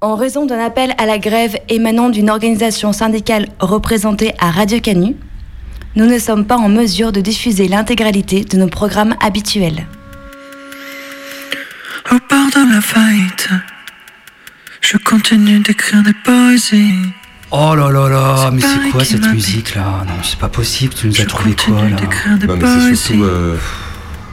En raison d'un appel à la grève émanant d'une organisation syndicale représentée à Radio Canu, nous ne sommes pas en mesure de diffuser l'intégralité de nos programmes habituels. Au bord de la faillite, je continue d'écrire des poésies. Oh là là là, mais C'est quoi cette musique là? Non, c'est pas possible, tu nous as trouvé quoi là? Non, mais c'est surtout. euh,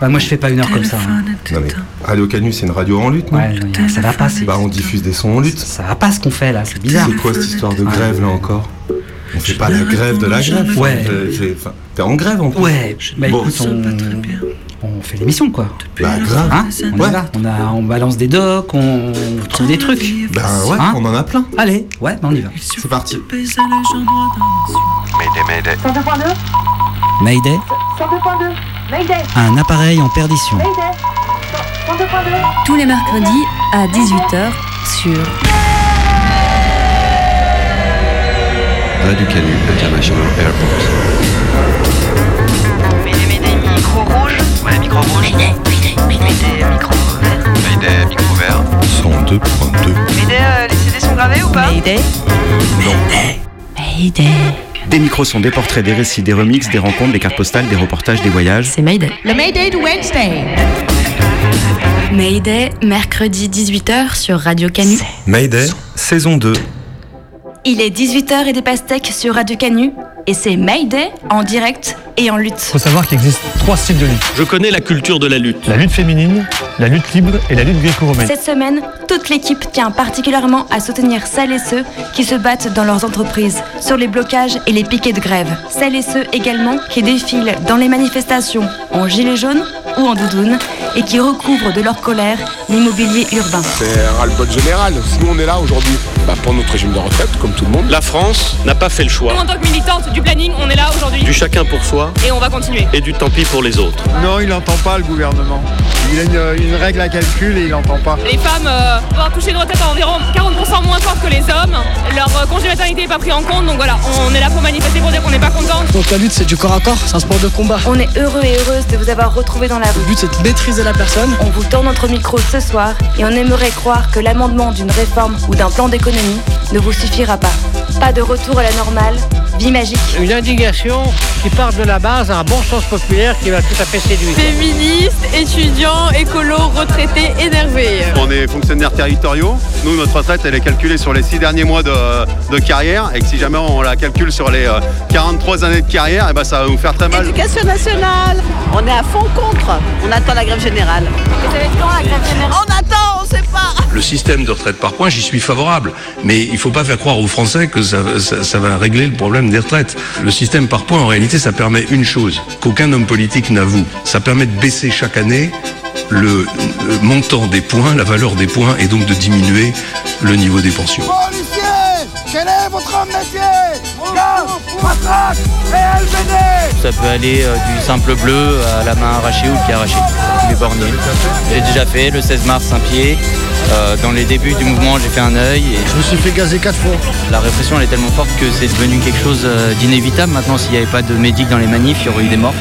Bah, Moi je fais pas une heure comme ça. hein. Non, mais. Radio Canu, c'est une radio en lutte, non Ouais, non, ça va pas, c'est Bah, on diffuse des sons en lutte. ça va pas ce qu'on fait là, c'est bizarre. C'est quoi cette histoire de grève là encore? On fait pas la grève de la grève. Ouais. T'es en grève en plus. Ouais, bah Bon. écoute, on, on fait l'émission quoi. Bah grave. Hein on, y Ouais. va. on, a, on balance des docs, on trouve des trucs. Bah ouais, Hein on en a plein. Allez, ouais, bah, on y va. C'est parti. Les yeux. Mayday, 102.2 Mayday un appareil en perdition. Mayday 102.2 Tous les mercredis à 18h sur Radio Canu International Airport. Mayday, Mayday, micro rouge. Ouais, micro rouge. Mayday, Mayday, Mayday, micro vert. Mayday, micro vert. 102.2. Mayday, euh, les CD sont gravés ou pas? Mayday. Mayday. Des micros sont des portraits, des récits, des remixes, des rencontres, des cartes postales, des reportages, des voyages. C'est Mayday. Le Mayday de Wednesday Mayday, mercredi 18h sur Radio Canu. Mayday, saison 2. Il est 18h et des pastèques sur Radio Canu. Et c'est Mayday en direct et en lutte. faut savoir qu'il existe trois styles de lutte. Je connais la culture de la lutte. La lutte féminine, la lutte libre et la lutte gréco-romaine. Cette semaine, toute l'équipe tient particulièrement à soutenir celles et ceux qui se battent dans leurs entreprises, sur les blocages et les piquets de grève. Celles et ceux également qui défilent dans les manifestations en gilet jaune ou en doudoune et qui recouvrent de leur colère l'immobilier urbain. C'est un ras-le-bol général. Nous, on est là aujourd'hui bah, pour notre régime de retraite, comme tout le monde. La France n'a pas fait le choix. En tant que militante du planning, on est là aujourd'hui Du chacun pour soi et on va continuer. et du tant pis pour les autres. Non, il n'entend pas le gouvernement. Il a une, une règle à calcul et il n'entend pas. Les femmes euh, doivent toucher une retraite environ 40% moins forte que les hommes. Leur euh, congé maternité n'est pas pris en compte, donc voilà, on est là pour manifester pour dire qu'on n'est pas content. Donc la lutte, c'est du corps à corps, c'est un sport de combat. On est heureux et heureuse de vous avoir retrouvés dans la rue. Le but, c'est de maîtriser On vous tend notre micro ce soir et on aimerait croire que l'amendement d'une réforme ou d'un plan d'économie ne vous suffira pas. Pas de retour à la normale, vie magique. Une indignation qui part de la base, un bon sens populaire qui va tout à fait séduire. Féministes, étudiants, écolos, retraités, énervés. On est fonctionnaires territoriaux. Nous, notre retraite, elle est calculée sur les six derniers mois de, de carrière. Et que si jamais on la calcule sur les euh, 43 années de carrière, eh ben, ça va nous faire très mal. Éducation nationale. On est à fond contre. On attend la grève générale. On attend, on sait pas. Le système de retraite par points, j'y suis favorable. Mais il faut pas faire croire aux Français que ça, ça- ça va régler le problème des retraites. Le système par points, en réalité, ça permet une chose qu'aucun homme politique n'avoue. Ça permet de baisser chaque année le, le montant des points, la valeur des points, et donc de diminuer le niveau des pensions. Ça peut aller euh, du simple bleu à la main arrachée ou le pied arraché. Les. J'ai déjà fait le 16 mars Saint-Pied. Euh, dans les débuts du mouvement, j'ai fait un œil et Je me suis fait gazer quatre fois. la répression elle est tellement forte que c'est devenu quelque chose euh, d'inévitable. Maintenant, s'il n'y avait pas de médic dans les manifs, il y aurait eu des morts.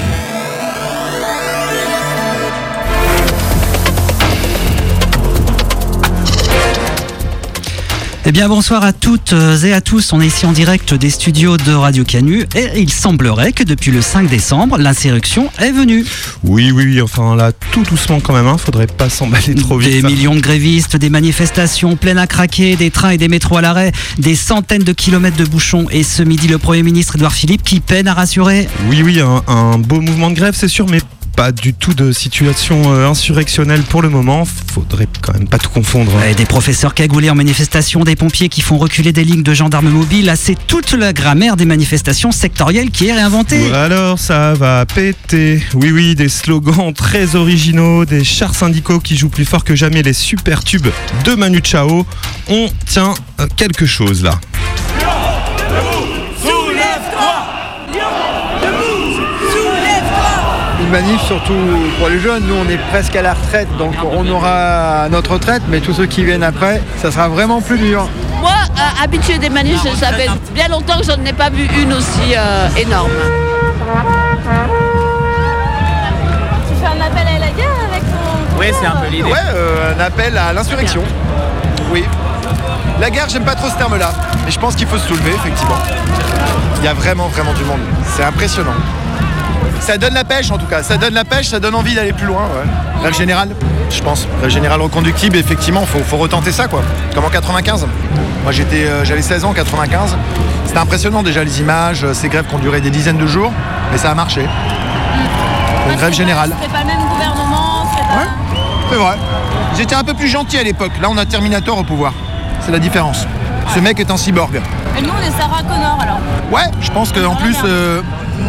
Eh bien bonsoir à toutes et à tous, on est ici en direct des studios de Radio Canu et il semblerait que depuis le 5 décembre, l'insurrection est venue. Oui, oui, oui, enfin là, tout doucement quand même, hein, faudrait pas s'emballer trop vite. Des millions de grévistes, des manifestations pleines à craquer, des trains et des métros à l'arrêt, des centaines de kilomètres de bouchons et ce midi le Premier ministre Édouard Philippe qui peine à rassurer. Oui, oui, un, un beau mouvement de grève, c'est sûr, mais pas du tout de situation euh, insurrectionnelle pour le moment. Faudrait quand même pas tout confondre. hein. Ouais, des professeurs cagoulés en manifestation, des pompiers qui font reculer des lignes de gendarmes mobiles, là c'est toute la grammaire des manifestations sectorielles qui est réinventée. Alors ça va péter. Oui, oui, des slogans très originaux, des chars syndicaux qui jouent plus fort que jamais les super tubes de Manu Chao. On tient euh, quelque chose là. Manif surtout pour les jeunes. Nous, on est presque à la retraite, donc on aura notre retraite, mais tous ceux qui viennent après, ça sera vraiment plus dur. Moi, euh, habituée des manifs, ça fait bien longtemps que je n'en ai pas vu une aussi euh, énorme. Tu fais un appel à la guerre avec ton. Oui, c'est un peu l'idée. Ouais, euh, un appel à l'insurrection. Oui. La guerre, j'aime pas trop ce terme-là. Mais je pense qu'il faut se soulever, effectivement. Il y a vraiment, vraiment du monde. C'est impressionnant. Ça donne la pêche en tout cas, ça donne la pêche, ça donne envie d'aller plus loin. Ouais. Rêve général, je pense. Rêve général reconductible, effectivement, faut, faut retenter ça quoi. Comme en 95. Moi j'étais, euh, j'avais 16 ans en 95. C'était impressionnant déjà les images, euh, ces grèves qui ont duré des dizaines de jours, mais ça a marché. Donc grève générale. C'était pas le même gouvernement, pas... C'est vrai. Ils étaient un peu plus gentils à l'époque. Là on a Terminator au pouvoir. C'est la différence. Ce mec est un cyborg. Et nous, on est Sarah Connor alors. Ouais, je pense qu'en plus, euh,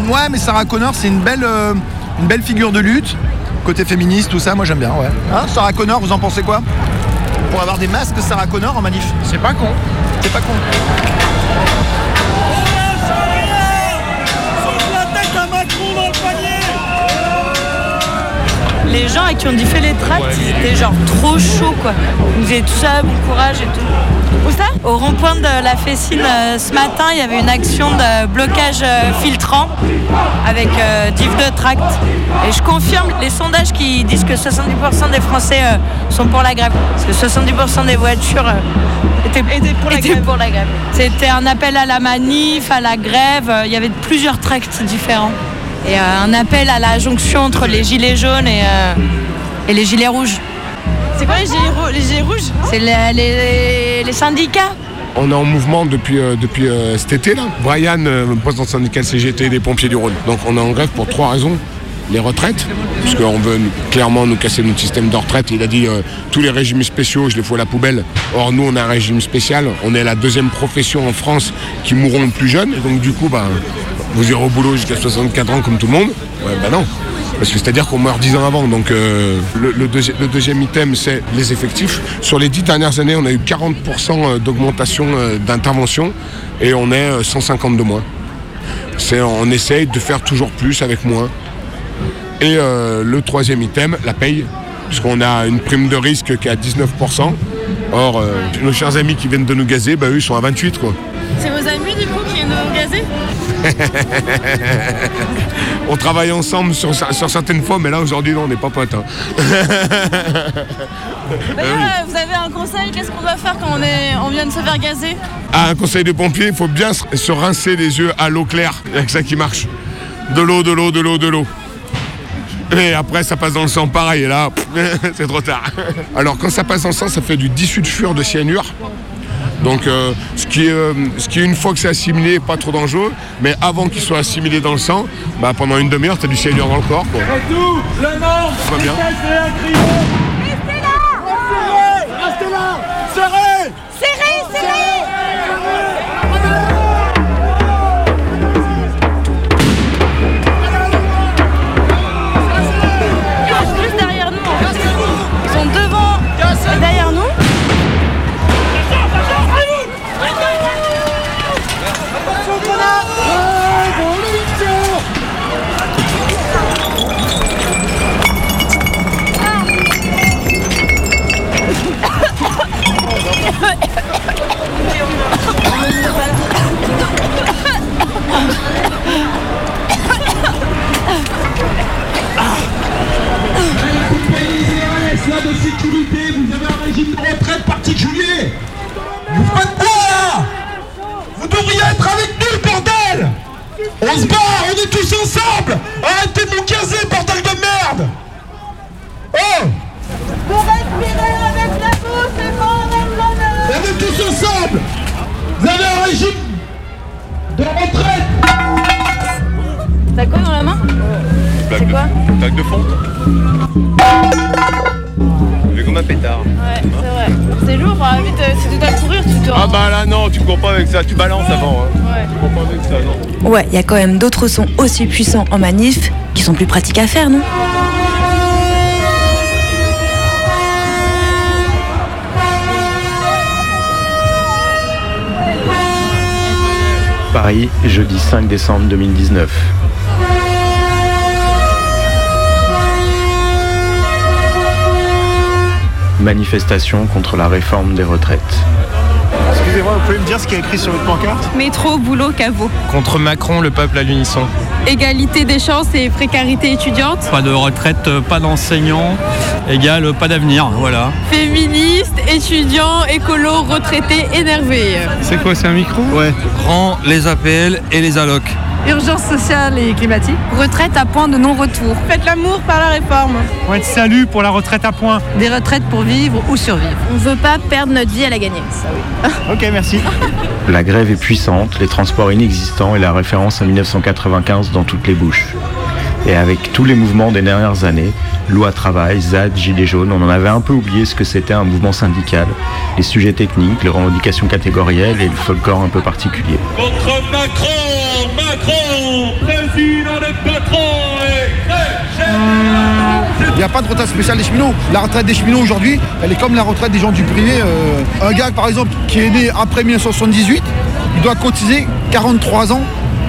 ouais, mais Sarah Connor, c'est une belle, euh, une belle figure de lutte. Côté féministe, tout ça, moi j'aime bien, ouais. Hein, Sarah Connor, vous en pensez quoi? Pour avoir des masques Sarah Connor en manif C'est pas con. C'est pas con. Les gens à qui on dit fait les tracts, ils étaient genre trop chauds quoi. Ils disaient tout ça, bon courage et tout. Où ça? Au rond-point de la Fessine euh, ce matin, il y avait une action de blocage euh, filtrant avec euh, div de tract. Et je confirme les sondages qui disent que 70% des Français euh, sont pour la grève. Parce que 70% des voitures euh, étaient, pour, la grève. pour la grève. C'était un appel à la manif, à la grève. Il y avait plusieurs tracts différents. Et euh, un appel à la jonction entre les gilets jaunes et, euh, et les gilets rouges. C'est quoi les gilets, rou- les gilets rouges? C'est les, les- les syndicats. On est en mouvement depuis, euh, depuis euh, cet été là. Brian, euh, le président syndical CGT des pompiers du Rhône. Donc on est en grève pour trois raisons. Les retraites, puisqu'on veut nous- clairement nous casser notre système de retraite. Il a dit euh, tous les régimes spéciaux, je les fous à la poubelle. Or nous, on a un régime spécial. On est la deuxième profession en France qui mourront le plus jeunes. Et donc du coup, bah, vous irez au boulot jusqu'à 64 ans comme tout le monde. Ouais, bah non. Parce que c'est-à-dire qu'on meurt 10 ans avant. Donc euh, le, le deuxi- le deuxième item, c'est les effectifs. Sur les 10 dernières années, on a eu 40% d'augmentation euh, d'intervention et on est euh, 150 de moins. On essaye de faire toujours plus avec moins. Et euh, le troisième item, la paye, puisqu'on a une prime de risque qui est à 19%. Or, euh, nos chers amis qui viennent de nous gazer, bah, eux, ils sont à 28 quoi. C'est vos amis du coup qui viennent nous gazer on travaille ensemble sur, sur certaines fois, mais là aujourd'hui, non, on n'est pas potes. hein. D'ailleurs, euh, vous avez un conseil Qu'est-ce qu'on doit faire quand on, est, on vient de se faire gazer Ah, un conseil de pompier, il faut bien se, se rincer les yeux à l'eau claire. Il n'y a que ça qui marche. De l'eau, de l'eau, de l'eau, de l'eau. Et après, ça passe dans le sang pareil. Et là, c'est trop tard. Alors, quand ça passe dans le sang, ça fait du disulfure de cyanure. Donc, euh, ce, qui est, euh, ce qui, une fois que c'est assimilé, pas trop dangereux. Mais avant qu'il soit assimilé dans le sang, bah, pendant une demi-heure, tu as du cyanure dans le corps. Quoi. Tout le monde va bien. De sécurité, vous avez un régime de retraite particulier. Vous faites quoi là Vous devriez être avec nous, bordel On se bat, on est tous ensemble. Arrêtez de nous gazer, bordel de merde. Oh Vous respirez avec la bouche et pas avec la main On est tous ensemble. Vous avez un régime de retraite. T'as quoi dans la main C'est quoi Plaque de fonte. Est comme un pétard. Ouais, c'est vrai. C'est lourd, hein, vite, euh, si tu dois courir, tu te Ah bah là non, tu cours pas avec ça, tu balances avant. Hein. Ouais. Tu cours pas avec ça, non. Ouais, il y a quand même d'autres sons aussi puissants en manif qui sont plus pratiques à faire, non? Paris, jeudi 5 décembre 2019. Manifestation contre la réforme des retraites. Excusez-moi, vous pouvez me dire ce qui est écrit sur votre pancarte? Métro, boulot, caveau. Contre Macron, le peuple à l'unisson. égalité des chances et précarité étudiante. Pas de retraite, pas d'enseignants, égale pas d'avenir, voilà. Féministe, étudiant, écolo, retraité, énervé. C'est quoi, c'est un micro? Ouais. Rend les APL et les allocs. Urgence sociale et climatique. Retraite à point de non-retour. Faites l'amour par la réforme. Ouais, salut pour la retraite à point. Des retraites pour vivre ou survivre. On veut pas perdre notre vie à la gagner. Ok, merci. La grève est puissante, les transports inexistants et la référence à 1995 dans toutes les bouches. Et avec tous les mouvements des dernières années, loi travail, ZAD, Gilets jaunes, on en avait un peu oublié ce que c'était un mouvement syndical, les sujets techniques, les revendications catégorielles et le folklore un peu particulier. Contre Macron, Il n'y a pas de retraite spéciale des cheminots. La retraite des cheminots aujourd'hui, elle est comme la retraite des gens du privé. Euh, un gars, par exemple, qui est né après 1978, il doit cotiser 43 ans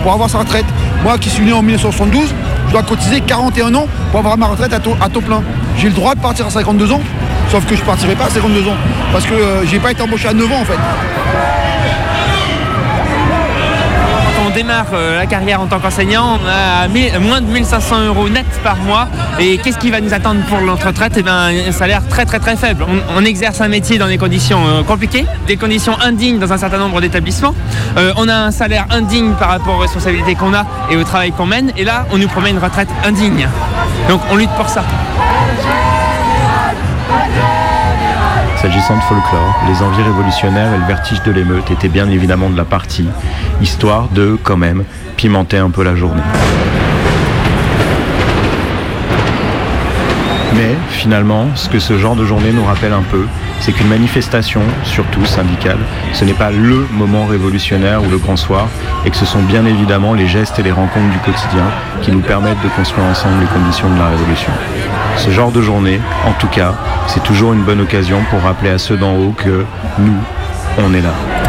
pour avoir sa retraite. Moi, qui suis né en 1972, je dois cotiser 41 ans pour avoir ma retraite à taux, plein. J'ai le droit de partir à 52 ans, sauf que je ne partirai pas à 52 ans. Parce que euh, j'ai pas été embauché à 9 ans, en fait. Démarre euh, la carrière en tant qu'enseignant, on a moins de 1500 euros net par mois. Et qu'est-ce qui va nous attendre pour notre retraite? Eh ben, un salaire très très très faible. On, on exerce un métier dans des conditions euh, compliquées, des conditions indignes dans un certain nombre d'établissements. Euh, on a un salaire indigne par rapport aux responsabilités qu'on a et au travail qu'on mène. Et là, on nous promet une retraite indigne. Donc on lutte pour ça. S'agissant de folklore, les envies révolutionnaires et le vertige de l'émeute étaient bien évidemment de la partie, histoire de, quand même, pimenter un peu la journée. Mais finalement, ce que ce genre de journée nous rappelle un peu, c'est qu'une manifestation, surtout syndicale, ce n'est pas LE moment révolutionnaire ou le grand soir, et que ce sont bien évidemment les gestes et les rencontres du quotidien qui nous permettent de construire ensemble les conditions de la révolution. Ce genre de journée, en tout cas, c'est toujours une bonne occasion pour rappeler à ceux d'en haut que nous, on est là.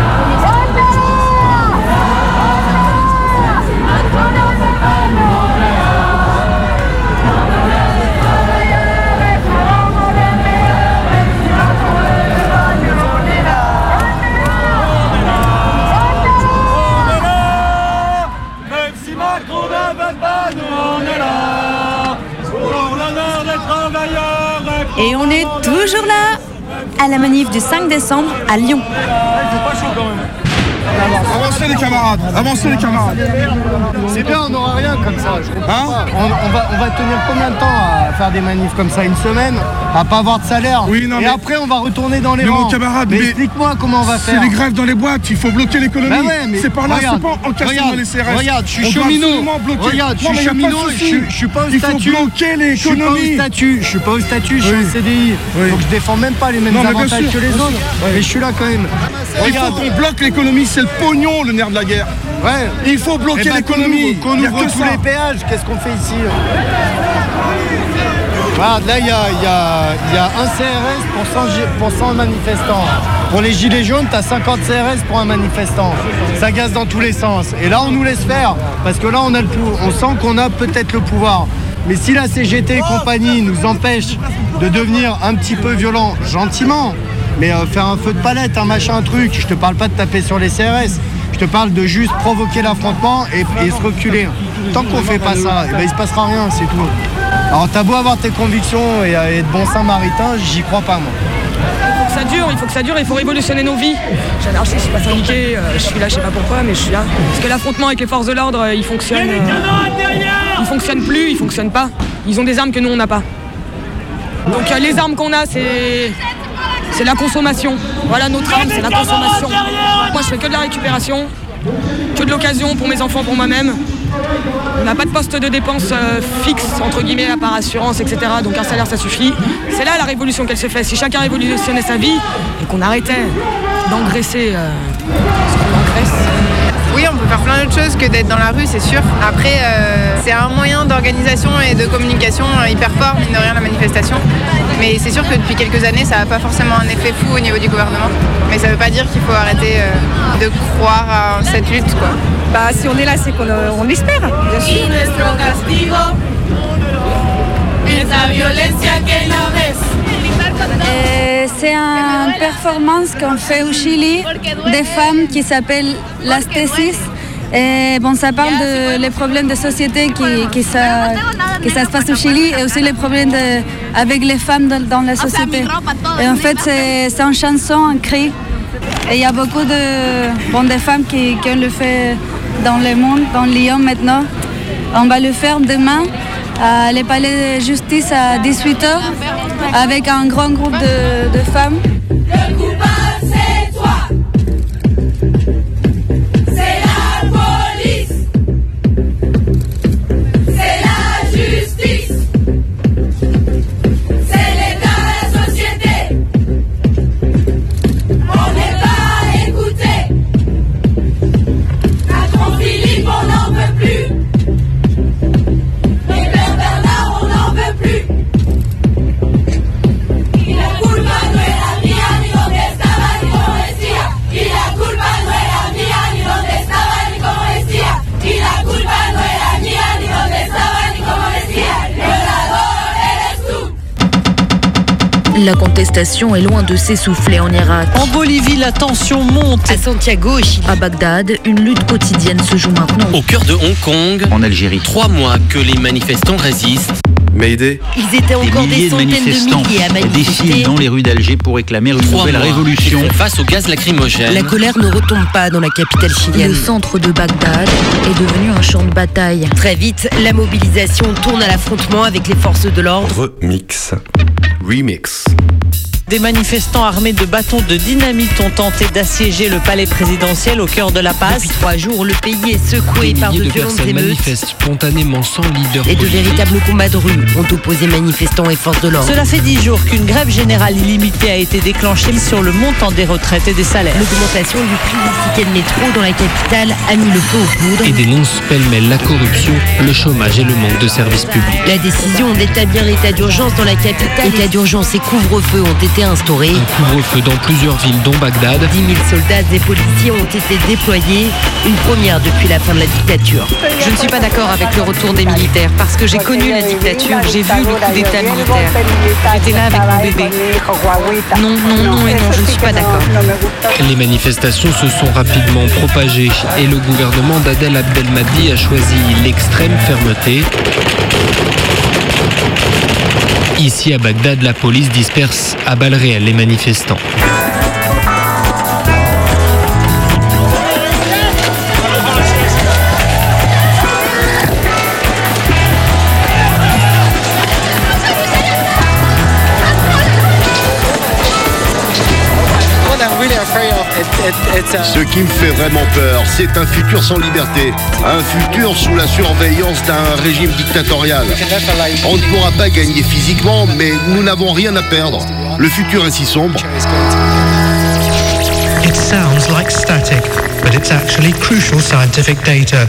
À la manif du 5 décembre à Lyon. Avancez les camarades, avancez les camarades. C'est bien, on n'aura rien comme ça. Je Hein pas. on, on va, on va tenir combien de temps à faire des manifs comme ça Une semaine À pas avoir de salaire Oui, non, Et mais- après, on va retourner dans les Mais rangs. mon camarade, mais mais- explique-moi comment on va C'est faire. les grèves dans les boîtes, il faut bloquer l'économie. Bah ouais, c'est par là, regarde, c'est pas en cassant regarde, dans les CRS. Regarde, je suis cheminot. Regarde, je suis cheminot. Je, suis- pas au Il faut statut. bloquer Je suis pas au l'économie. statut. Je suis pas au statut. Je suis au CDI. Donc je défends même pas les mêmes avantages que les autres. Mais je suis là quand même. Il faut qu'on bloque l'économie, c'est le pognon le nerf de la guerre. Ouais. Il faut bloquer Eh ben, l'économie. Qu'on ouvre tous les péages, qu'est-ce qu'on fait ici là, il y a, il y a- il y a un CRS pour 100, gi- pour 100 manifestants. Pour les gilets jaunes, tu as 50 CRS pour un manifestant. Ça gaze dans tous les sens. Et là, on nous laisse faire, parce que là, on, a le pou- on sent qu'on a peut-être le pouvoir. Mais si la CGT et compagnie nous empêche de devenir un petit peu violent, gentiment, mais euh, faire un feu de palette, un machin, un truc, je te parle pas de taper sur les CRS, je te parle de juste provoquer l'affrontement et, se reculer. Tant qu'on fait pas ça, eh ben, il se passera rien, c'est tout. Alors t'as beau avoir tes convictions et euh, être bon samaritain, j'y crois pas moi. Il faut que ça dure, il faut que ça dure, il faut révolutionner nos vies. Anarchiste, je suis pas syndiqué, euh, je suis là, je sais pas pourquoi, mais je suis là. Parce que l'affrontement avec les forces de l'ordre, euh, il fonctionne. euh, il fonctionne plus, il fonctionne pas. Ils ont des armes que nous on n'a pas. Donc euh, les armes qu'on a, c'est. C'est la consommation. Voilà notre arme, c'est la consommation. Moi je fais que de la récupération, que de l'occasion pour mes enfants, pour moi-même. On n'a pas de poste de dépenses euh, fixe, entre guillemets, là, par assurance, etc. Donc un salaire, ça suffit. C'est là la révolution qu'elle se fait. Si chacun révolutionnait sa vie et qu'on arrêtait d'engraisser euh, ce qu'on engraisse. Oui, on peut faire plein d'autres choses que d'être dans la rue, c'est sûr. Après, euh, c'est un moyen d'organisation et de communication euh, hyper fort, mine de rien, la manifestation. Mais c'est sûr que depuis quelques années, ça n'a pas forcément un effet fou au niveau du gouvernement. Mais ça ne veut pas dire qu'il faut arrêter euh, de croire à cette lutte, quoi. Bah, si on est là, c'est qu'on euh, on l'espère, bien sûr. Euh, c'est une performance qu'on fait au Chili des femmes qui s'appelle Las Tesis Et bon, ça parle de les problèmes de société qui, qui, ça, qui ça se passe au Chili et aussi les problèmes de, avec les femmes dans, la société. En fait, c'est une chanson, un cri. Et il y a beaucoup de, bon, femmes qui, qui le fait dans le monde, dans Lyon maintenant. On va le faire demain à les palais de justice à 18h avec un grand groupe de, femmes. Est loin de s'essouffler en Irak. En Bolivie, la tension monte. À Santiago, au Chili. À Bagdad, une lutte quotidienne se joue maintenant. Au cœur de Hong Kong, en Algérie, trois mois que les manifestants résistent. Mayday. Ils étaient encore des, centaines de milliers à manifester. défilent dans les rues d'Alger pour réclamer une Trois nouvelle mois révolution. face au gaz lacrymogène. La colère ne retombe pas dans la capitale chilienne. Le centre de Bagdad est devenu un champ de bataille. Très vite, la mobilisation tourne à l'affrontement avec les forces de l'ordre. Remix. Remix. Des manifestants armés de bâtons de dynamite ont tenté d'assiéger le palais présidentiel au cœur de la passe. Depuis trois jours, le pays est secoué Des par de de violentes personnes émeutes. manifestent spontanément sans leader Et de politique. véritables combats de rue ont opposé manifestants et forces de l'ordre. Cela fait dix jours qu'une grève générale illimitée a été déclenchée sur le montant des retraites et des salaires. L'augmentation du prix des tickets de métro dans la capitale a mis le feu aux poudres. Et dénonce pêle-mêle la corruption, le chômage et le manque de services publics. La décision d'établir l'état d'urgence dans la capitale, état d'urgence et couvre-feu ont été instaurés. Un couvre-feu dans plusieurs villes, dont Bagdad. 10 000 soldats et policiers ont été déployés, une première depuis la fin de la dictature. Je ne suis pas d'accord avec le retour des militaires parce que j'ai connu la dictature, j'ai vu le coup d'État militaire. J'étais là avec mon bébé. Non, non, non et non, je ne suis pas d'accord. Les manifestations se sont rapidement propagées et le gouvernement d'Adel Abdelmadi a choisi l'extrême fermeté. Ici à Bagdad, la police disperse à balles réelles les manifestants. Ce qui me fait vraiment peur, c'est un futur sans liberté, un futur sous la surveillance d'un régime dictatorial. On ne pourra pas gagner physiquement, mais nous n'avons rien à perdre. Le futur est si sombre. It sounds like static, but it's actually crucial scientific data.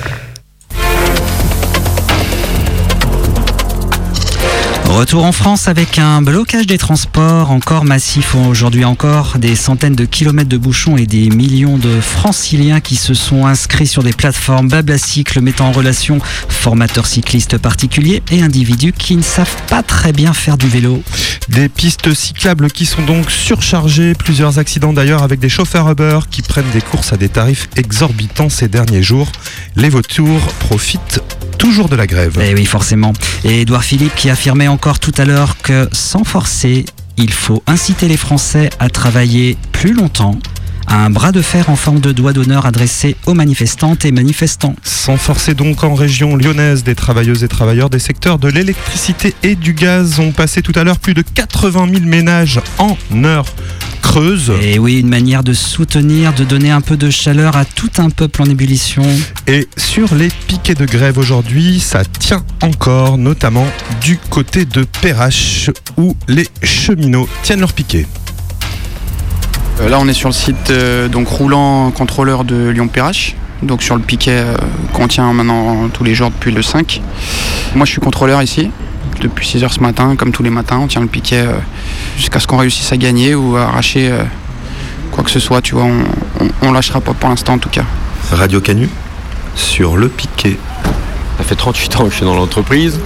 Retour en France avec un blocage des transports encore massif aujourd'hui encore, des centaines de kilomètres de bouchons et des millions de franciliens qui se sont inscrits sur des plateformes Bablacycle mettant en relation formateurs cyclistes particuliers et individus qui ne savent pas très bien faire du vélo. Des pistes cyclables qui sont donc surchargées, plusieurs accidents d'ailleurs avec des chauffeurs Uber qui prennent des courses à des tarifs exorbitants ces derniers jours. Les vautours profitent toujours de la grève. Et Eh oui, forcément. Et Édouard Philippe qui affirmait encore tout à l'heure que sans forcer, il faut inciter les Français à travailler plus longtemps. Un bras de fer en forme de doigt d'honneur adressé aux manifestantes et manifestants. Sans forcer donc en région lyonnaise, des travailleuses et travailleurs des secteurs de l'électricité et du gaz ont passé tout à l'heure plus de 80 000 ménages en heure creuse. Et oui, une manière de soutenir, de donner un peu de chaleur à tout un peuple en ébullition. Et sur les piquets de grève aujourd'hui, ça tient encore, notamment du côté de Perrache où les cheminots tiennent leur piquet. Euh, Là, on est sur le site euh, donc roulant contrôleur de Lyon-Perrache. Donc sur le piquet euh, qu'on tient maintenant tous les jours depuis le 5. Moi, je suis contrôleur ici depuis 6 heures ce matin, comme tous les matins. On tient le piquet euh, jusqu'à ce qu'on réussisse à gagner ou à arracher euh, quoi que ce soit. Tu vois, on, on, on lâchera pas pour l'instant en tout cas. Radio Canu sur le piquet. Ça fait 38 ans que je suis dans l'entreprise.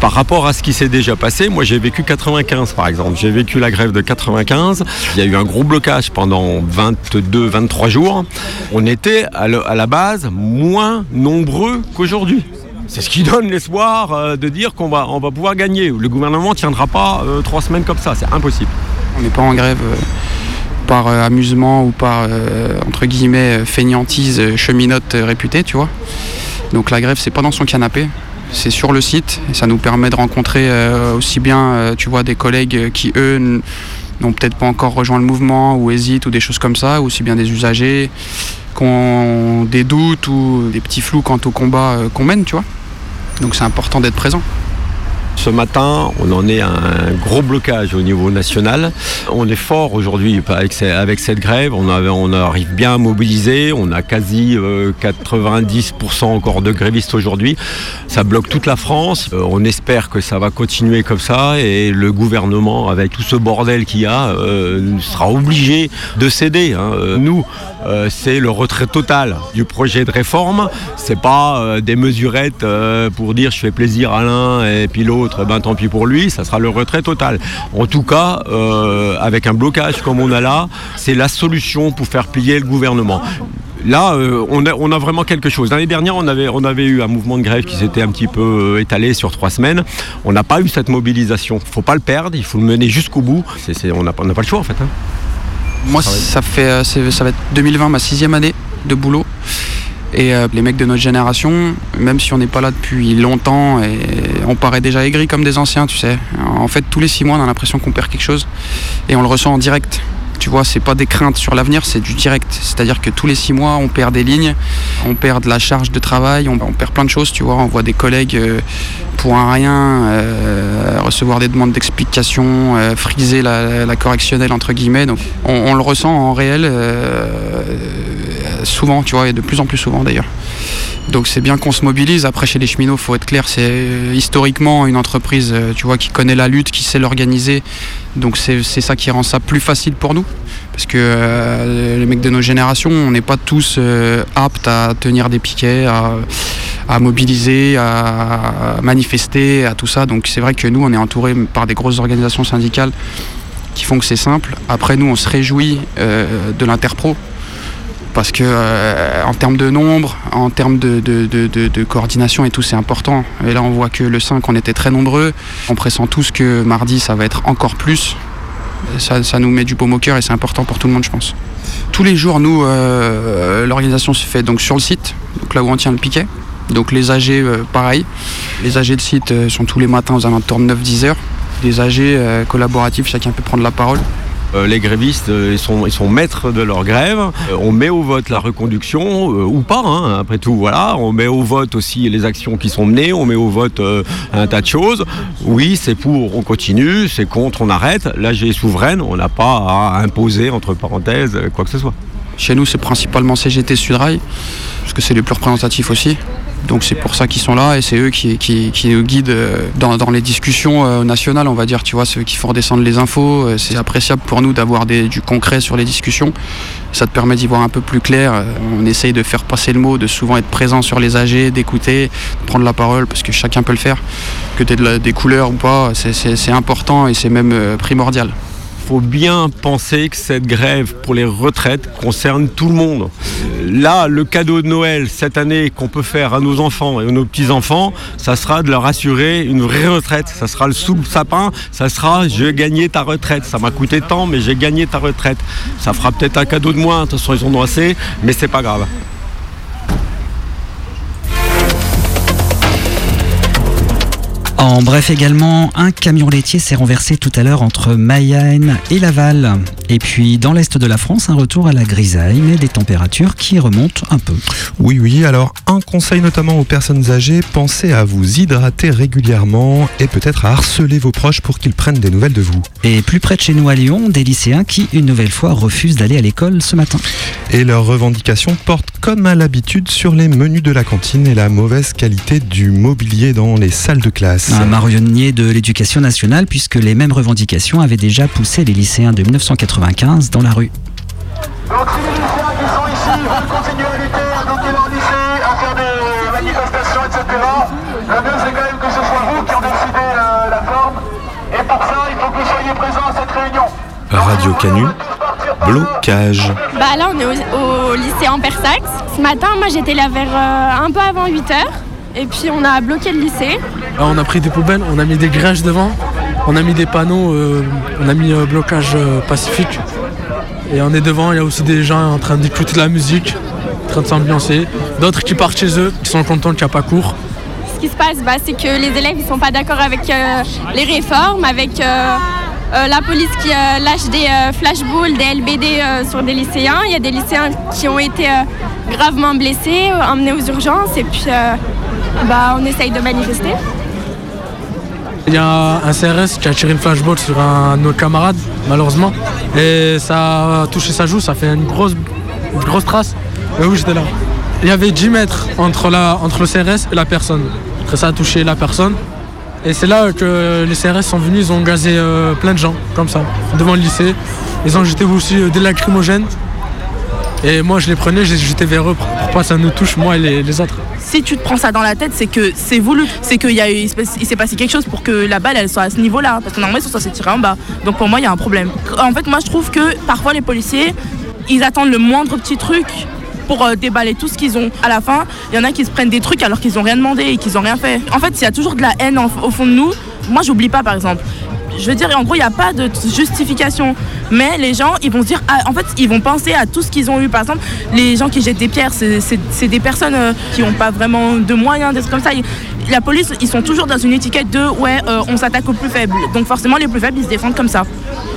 Par rapport à ce qui s'est déjà passé, moi j'ai vécu 95 par exemple. J'ai vécu la grève de 95. Il y a eu un gros blocage pendant 22-23 jours. On était à la base moins nombreux qu'aujourd'hui. C'est ce qui donne l'espoir euh, de dire qu'on va, on va pouvoir gagner. Le gouvernement ne tiendra pas euh, trois semaines comme ça, c'est impossible. On n'est pas en grève euh, par amusement ou par, entre guillemets, feignantise cheminote réputée, tu vois. Donc la grève, c'est pas dans son canapé, c'est sur le site et ça nous permet de rencontrer aussi bien, tu vois, des collègues qui, eux, n'ont peut-être pas encore rejoint le mouvement ou hésitent ou des choses comme ça, aussi bien des usagers qui ont des doutes ou des petits flous quant au combat qu'on mène. Donc c'est important d'être présent. Ce matin, on en est à un gros blocage au niveau national. On est fort aujourd'hui avec, cette grève. On, arrive bien à mobiliser. On a quasi 90% euh, encore de grévistes aujourd'hui. Ça bloque toute la France. Euh, on espère que ça va continuer comme ça et le gouvernement, avec tout ce bordel qu'il y a, euh, sera obligé de céder. Hein. Nous, c'est le retrait total du projet de réforme. C'est pas des mesurettes pour dire je fais plaisir à l'un et puis l'autre ben, tant pis pour lui, ça sera le retrait total. En tout cas, euh, avec un blocage comme on a là, c'est la solution pour faire plier le gouvernement. Là, euh, on, a, vraiment quelque chose. L'année dernière, on avait, on eu un mouvement de grève qui s'était un petit peu euh, étalé sur trois semaines. On n'a pas eu cette mobilisation. Il ne faut pas le perdre, il faut le mener jusqu'au bout. on n'a pas, le choix en fait. Hein. Moi, ça, fait, ça va être 2020, ma sixième année de boulot. Et euh, les mecs de notre génération, même si on n'est pas là depuis longtemps, et on paraît déjà aigri comme des anciens, tu sais. En fait, tous les six mois, on a l'impression qu'on perd quelque chose et on le ressent en direct. Tu vois, c'est pas des craintes sur l'avenir, c'est du direct. C'est-à-dire que tous les six mois, on perd des lignes, on perd de la charge de travail, on, perd plein de choses, tu vois. On voit des collègues euh, pour un rien euh, recevoir des demandes d'explication, euh, friser la, correctionnelle entre guillemets. Donc on, le ressent en réel souvent, tu vois, et de plus en plus souvent d'ailleurs. Donc c'est bien qu'on se mobilise. Après chez les cheminots, faut être clair, c'est historiquement une entreprise, tu vois, qui connaît la lutte, qui sait l'organiser. Donc c'est ça qui rend ça plus facile pour nous. Parce que euh, les mecs de nos générations, on n'est pas tous euh, aptes à tenir des piquets, à, mobiliser, à, manifester, à tout ça. Donc c'est vrai que nous, on est entouré par des grosses organisations syndicales qui font que c'est simple. Après, nous, on se réjouit euh, de l'interpro parce que en termes de nombre, en termes de, de, coordination et tout, c'est important. Et là, on voit que le 5, on était très nombreux. On pressent tous que mardi, ça va être encore plus ça, nous met du baume au cœur et c'est important pour tout le monde, je pense. Tous les jours, nous, euh, l'organisation se fait donc sur le site, donc là où on tient le piquet. Donc les AG, euh, pareil. Les AG de site euh, sont tous les matins aux alentours de 9-10 heures. Les AG collaboratifs, chacun peut prendre la parole. Euh, les grévistes euh, ils sont, ils sont maîtres de leur grève. Euh, on met au vote la reconduction ou pas, hein, après tout. Voilà, on met au vote aussi les actions qui sont menées. On met au vote un tas de choses. Oui, c'est pour, on continue. C'est contre, on arrête. L'AG est souveraine. On n'a pas à imposer entre parenthèses quoi que ce soit. Chez nous, c'est principalement CGT Sudrail, parce que c'est les plus représentatifs aussi. Donc c'est pour ça qu'ils sont là et c'est eux qui, nous guident euh, dans, les discussions euh, nationales, on va dire, tu vois, ceux qui font redescendre les infos. Euh, c'est appréciable pour nous d'avoir du concret sur les discussions. Ça te permet d'y voir un peu plus clair. On essaye de faire passer le mot, de souvent être présent sur les AG, d'écouter, de prendre la parole, parce que chacun peut le faire. Que tu aies des couleurs ou pas, c'est important et c'est même primordial faut bien penser que cette grève pour les retraites concerne tout le monde. Là, le cadeau de Noël cette année qu'on peut faire à nos enfants et à nos petits-enfants, ça sera de leur assurer une vraie retraite. Ça sera le sous le sapin, ça sera j'ai gagné ta retraite. Ça m'a coûté tant, mais j'ai gagné ta retraite. Ça fera peut-être un cadeau de moins, de toute façon ils ont mais c'est pas grave. En bref également, un camion laitier s'est renversé tout à l'heure entre Mayenne et Laval. Et puis dans l'est de la France, un retour à la grisaille, mais des températures qui remontent un peu. Oui, oui, alors un conseil notamment aux personnes âgées, pensez à vous hydrater régulièrement et peut-être à harceler vos proches pour qu'ils prennent des nouvelles de vous. Et plus près de chez nous à Lyon, des lycéens qui, une nouvelle fois, refusent d'aller à l'école ce matin. Et leurs revendications portent comme à l'habitude sur les menus de la cantine et la mauvaise qualité du mobilier dans les salles de classe. Un marionnier de l'éducation nationale, puisque les mêmes revendications avaient déjà poussé les lycéens de 1995 dans la rue. Donc si les lycéens qui sont ici veulent continuer à lutter, à bloquer leur lycée, à faire des manifestations etc. Le mieux, c'est quand même que ce soit vous qui en décidez euh, la forme. Et pour ça, il faut que vous soyez présents à cette réunion. Radio Canu, blocage. Bah là, on est au, au lycée Ampersax. Ce matin, moi, j'étais là vers euh, un peu avant 8h. Et puis, on a bloqué le lycée. Ah, on a pris des poubelles, on a mis des grèches devant, on a mis des panneaux, euh, on a mis euh, blocage euh, pacifique. Et on est devant, il y a aussi des gens en train d'écouter de la musique, en train de s'ambiancer. D'autres qui partent chez eux, qui sont contents qu'il n'y a pas cours. Ce qui se passe, bah, c'est que les élèves ils sont pas d'accord avec euh, les réformes, avec euh, la police qui euh, lâche des euh, flashballs, des LBD sur des lycéens. Il y a des lycéens qui ont été gravement blessés, emmenés aux urgences, et puis bah, on essaye de manifester. Il y a un CRS qui a tiré une flashball sur un de nos camarades, malheureusement. Et ça a touché sa joue, ça fait une grosse, grosse trace. Mais oui, j'étais là. Il y avait 10 mètres entre, la, entre le CRS et la personne. Après, ça a touché la personne. Et c'est là que les CRS sont venus, ils ont gazé euh, plein de gens, comme ça, devant le lycée. Ils ont jeté aussi euh, des lacrymogènes. Et moi, je les prenais, je les jetais vers eux pour, pas que ça nous touche, moi et les autres. Si tu te prends ça dans la tête, c'est que c'est voulu. C'est qu'il il s'est passé quelque chose pour que la balle soit à ce niveau-là. Parce que normalement ils sont censés tirer en bas. Donc pour moi il y a un problème. En fait moi je trouve que parfois les policiers ils attendent le moindre petit truc pour euh, déballer tout ce qu'ils ont. À la fin, il y en a qui se prennent des trucs alors qu'ils n'ont rien demandé et qu'ils n'ont rien fait. En fait, il y a toujours de la haine au fond de nous. Moi, j'oublie pas, par exemple. Je veux dire, en gros, il n'y a pas de justification. Mais les gens, ils vont dire, ah, en fait, ils vont penser à tout ce qu'ils ont eu. Par exemple, les gens qui jettent des pierres, c'est- des personnes euh, qui n'ont pas vraiment de moyens, des comme ça. La police, ils sont toujours dans une étiquette de, ouais, euh, on s'attaque aux plus faibles. Donc forcément, les plus faibles, ils se défendent comme ça.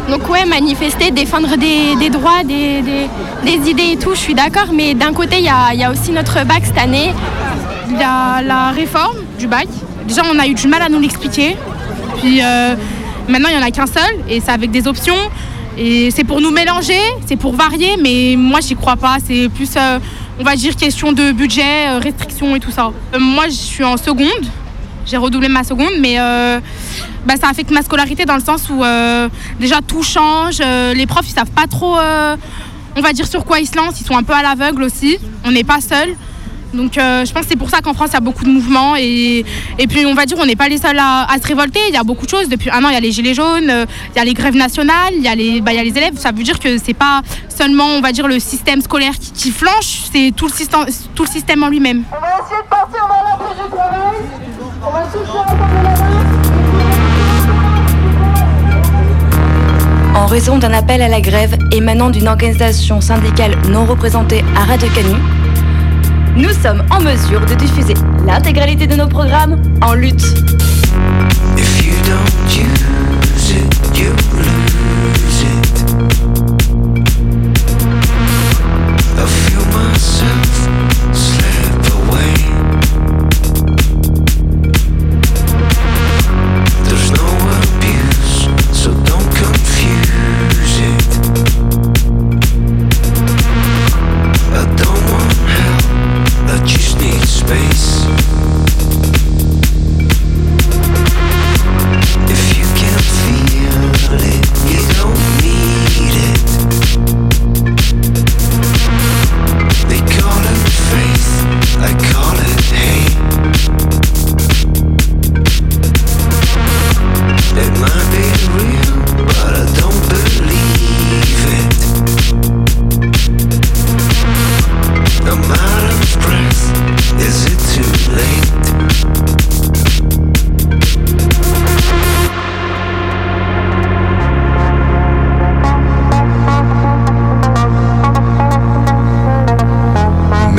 Donc ouais, manifester, défendre des, droits, des, idées et tout, je suis d'accord. Mais d'un côté, il y a, il y a aussi notre bac cette année. Il y a la réforme du bac. Déjà, on a eu du mal à nous l'expliquer. Puis euh, maintenant, il n'y en a qu'un seul et c'est avec des options. Et c'est pour nous mélanger, c'est pour varier, mais moi, j'y crois pas. C'est plus, euh, on va dire, question de budget, euh, restrictions et tout ça. Euh, moi, je suis en seconde. J'ai redoublé ma seconde, mais bah, ça affecte ma scolarité dans le sens où déjà tout change. les profs, ils savent pas trop, on va dire, sur quoi ils se lancent. Ils sont un peu à l'aveugle aussi. On n'est pas seul. Donc euh, je pense que c'est pour ça qu'en France il y a beaucoup de mouvements et, et puis on va dire on n'est pas les seuls à, à se révolter, il y a beaucoup de choses. Depuis un an il y a les gilets jaunes, euh, il y a les grèves nationales, il y, a les- bah, il y a les élèves. Ça veut dire que c'est pas seulement on va dire le système scolaire qui, qui flanche, c'est tout le système, tout le système en lui-même. On va essayer de partir vers la prise du travail. On va de la. En raison d'un appel à la grève émanant d'une organisation syndicale non représentée à Radio Canu, nous sommes en mesure de diffuser l'intégralité de nos programmes en lutte.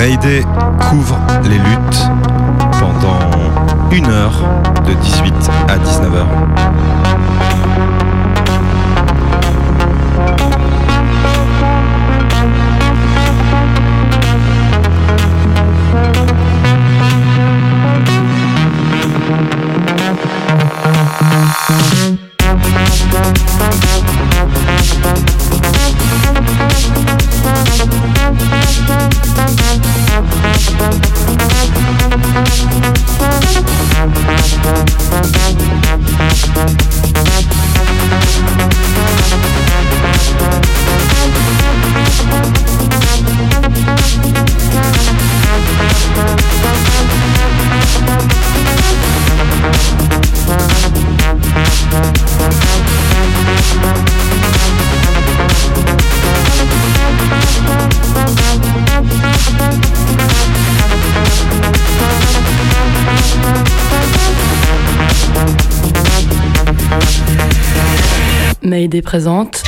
Mayday couvre les luttes pendant une heure de 18 à 19h. Présente.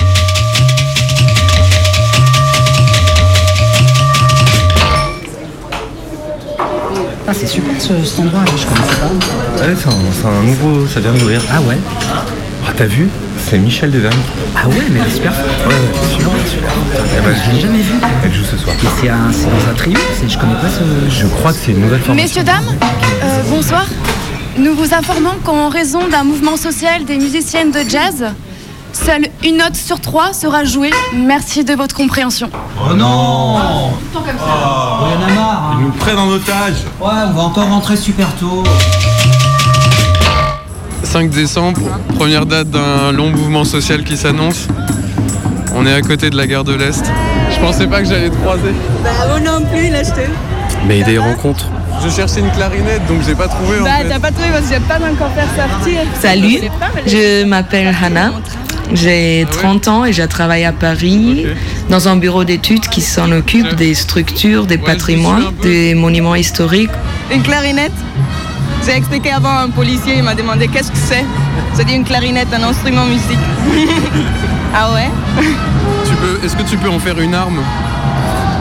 Ah, c'est super ce, cet endroit, je connaissais pas. Ouais, c'est un, nouveau, ça vient d'ouvrir. Ah ouais Ah, t'as vu C'est Michel Devergne. Ah ouais, mais elle est super. Ouais, ouais, super, super. Eh ben, Je l'ai jamais vu. Elle joue ce soir. Et c'est dans un trio Je connais pas ce. Je crois que c'est une nouvelle formation. Messieurs, dames, euh, bonsoir. Nous vous informons qu'en raison d'un mouvement social des musiciennes de jazz, seule une note sur trois sera jouée. Merci de votre compréhension. Oh non Il y en a marre. hein. Ils nous prennent en otage. Ouais, on va encore rentrer super tôt. 5 décembre, première date d'un long mouvement social qui s'annonce. On est à côté de la gare de l'Est. Je pensais pas que j'allais te croiser. Bah moi non plus, là je te... Mais des rencontres. Je cherchais une clarinette donc j'ai pas trouvé Bah t'as pas trouvé parce que j'ai pas encore faire sortir. Salut, je m'appelle Hannah. J'ai 30 ans et je travaille à Paris dans un bureau d'études qui s'en occupe des structures, des patrimoines, des monuments historiques. Une clarinette? J'ai expliqué avant à un policier, il m'a demandé qu'est-ce que c'est? J'ai dit une clarinette, un instrument musique. ah ouais? Tu peux, est-ce que tu peux en faire une arme?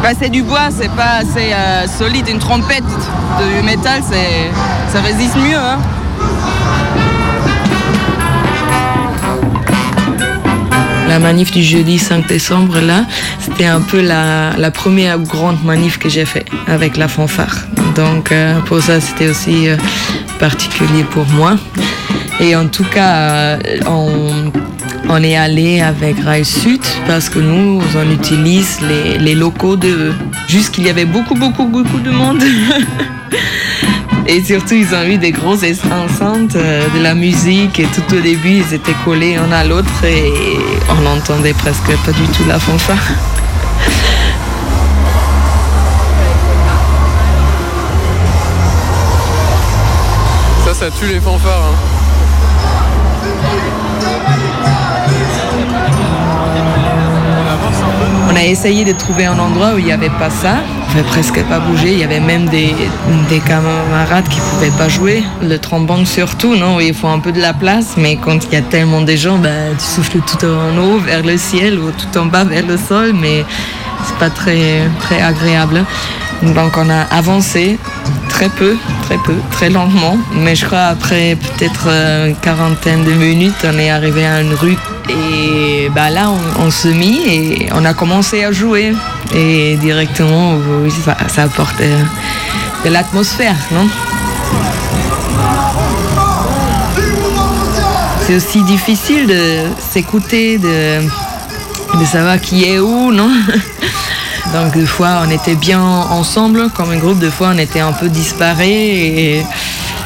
Bah c'est du bois, c'est pas assez euh, solide. Une trompette de métal, c'est ça résiste mieux. Hein. La manif du jeudi 5 décembre, là, c'était un peu la, la première grande manif que j'ai fait avec la fanfare. Donc euh, pour ça, c'était aussi euh, particulier pour moi. Et en tout cas, euh, on, on est allé avec Rail Sud parce que nous, on utilise les, les locaux de... Juste qu'il y avait beaucoup, beaucoup, beaucoup de monde. Et surtout, ils ont eu des grosses enceintes, euh, de la musique, et tout au début, ils étaient collés un à l'autre et on n'entendait presque pas du tout la fanfare. Ça, ça tue les fanfares. hein. On a essayé de trouver un endroit où il n'y avait pas ça. Pouvait presque pas bouger. Il y avait même des, des camarades qui pouvaient pas jouer. Le trombone surtout, non Il faut un peu de la place, mais quand il y a tellement de gens, bah, tu souffles tout en haut vers le ciel ou tout en bas vers le sol, mais c'est pas très, très agréable. Donc on a avancé très peu, très peu, très lentement, mais je crois après peut-être euh, une quarantaine de minutes, on est arrivé à une rue et bah là on, se mit et on a commencé à jouer. Et directement ça, apporte de l'atmosphère, non? C'est aussi difficile de s'écouter, de, de savoir qui est où, non? Donc des fois on était bien ensemble comme un groupe, des fois on était un peu disparés,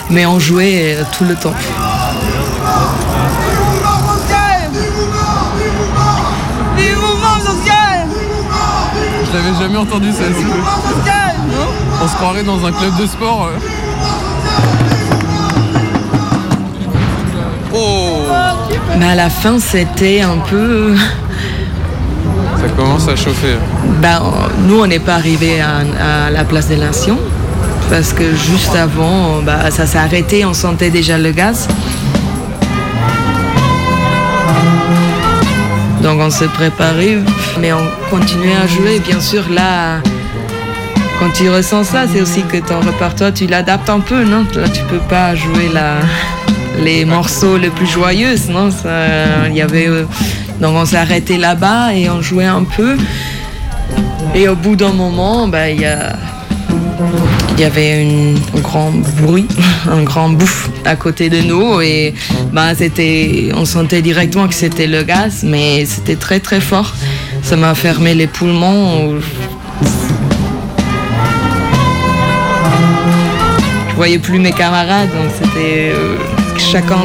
mais on jouait tout le temps. Jamais entendu ça. On se croirait dans un club de sport. euh. Oh Mais à la fin c'était un peu... Ça commence à chauffer. Ben, nous, on n'est pas arrivé à, à la place des Nations parce que juste avant, bah, ça s'est arrêté, on sentait déjà le gaz. Donc on s'est préparé, mais on continuait à jouer. Bien sûr, là, quand tu ressens ça, c'est aussi que ton répertoire, tu l'adaptes un peu, non? Là, tu peux pas jouer la, les morceaux les plus joyeux, non? Il y avait, euh, donc on s'est arrêté là-bas et on jouait un peu. Et au bout d'un moment, bah, il y a il y avait un grand bruit, un grand bouffe à côté de nous et bah, c'était, on sentait directement que c'était le gaz, mais c'était très très fort. Ça m'a fermé les poumons. Je voyais plus mes camarades, donc c'était euh, chacun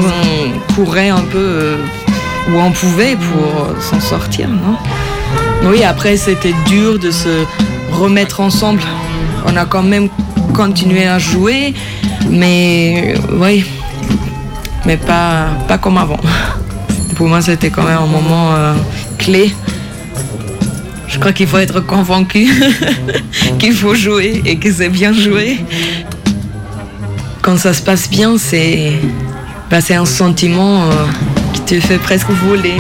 courait un peu euh, où on pouvait pour s'en sortir, non? Oui, après c'était dur de se remettre ensemble. On a quand même continué à jouer, mais oui, mais pas, pas comme avant. Pour moi, c'était quand même un moment euh, clé. Je crois qu'il faut être convaincu qu'il faut jouer et que c'est bien joué. Quand ça se passe bien, c'est bah, un sentiment euh, qui te fait presque voler.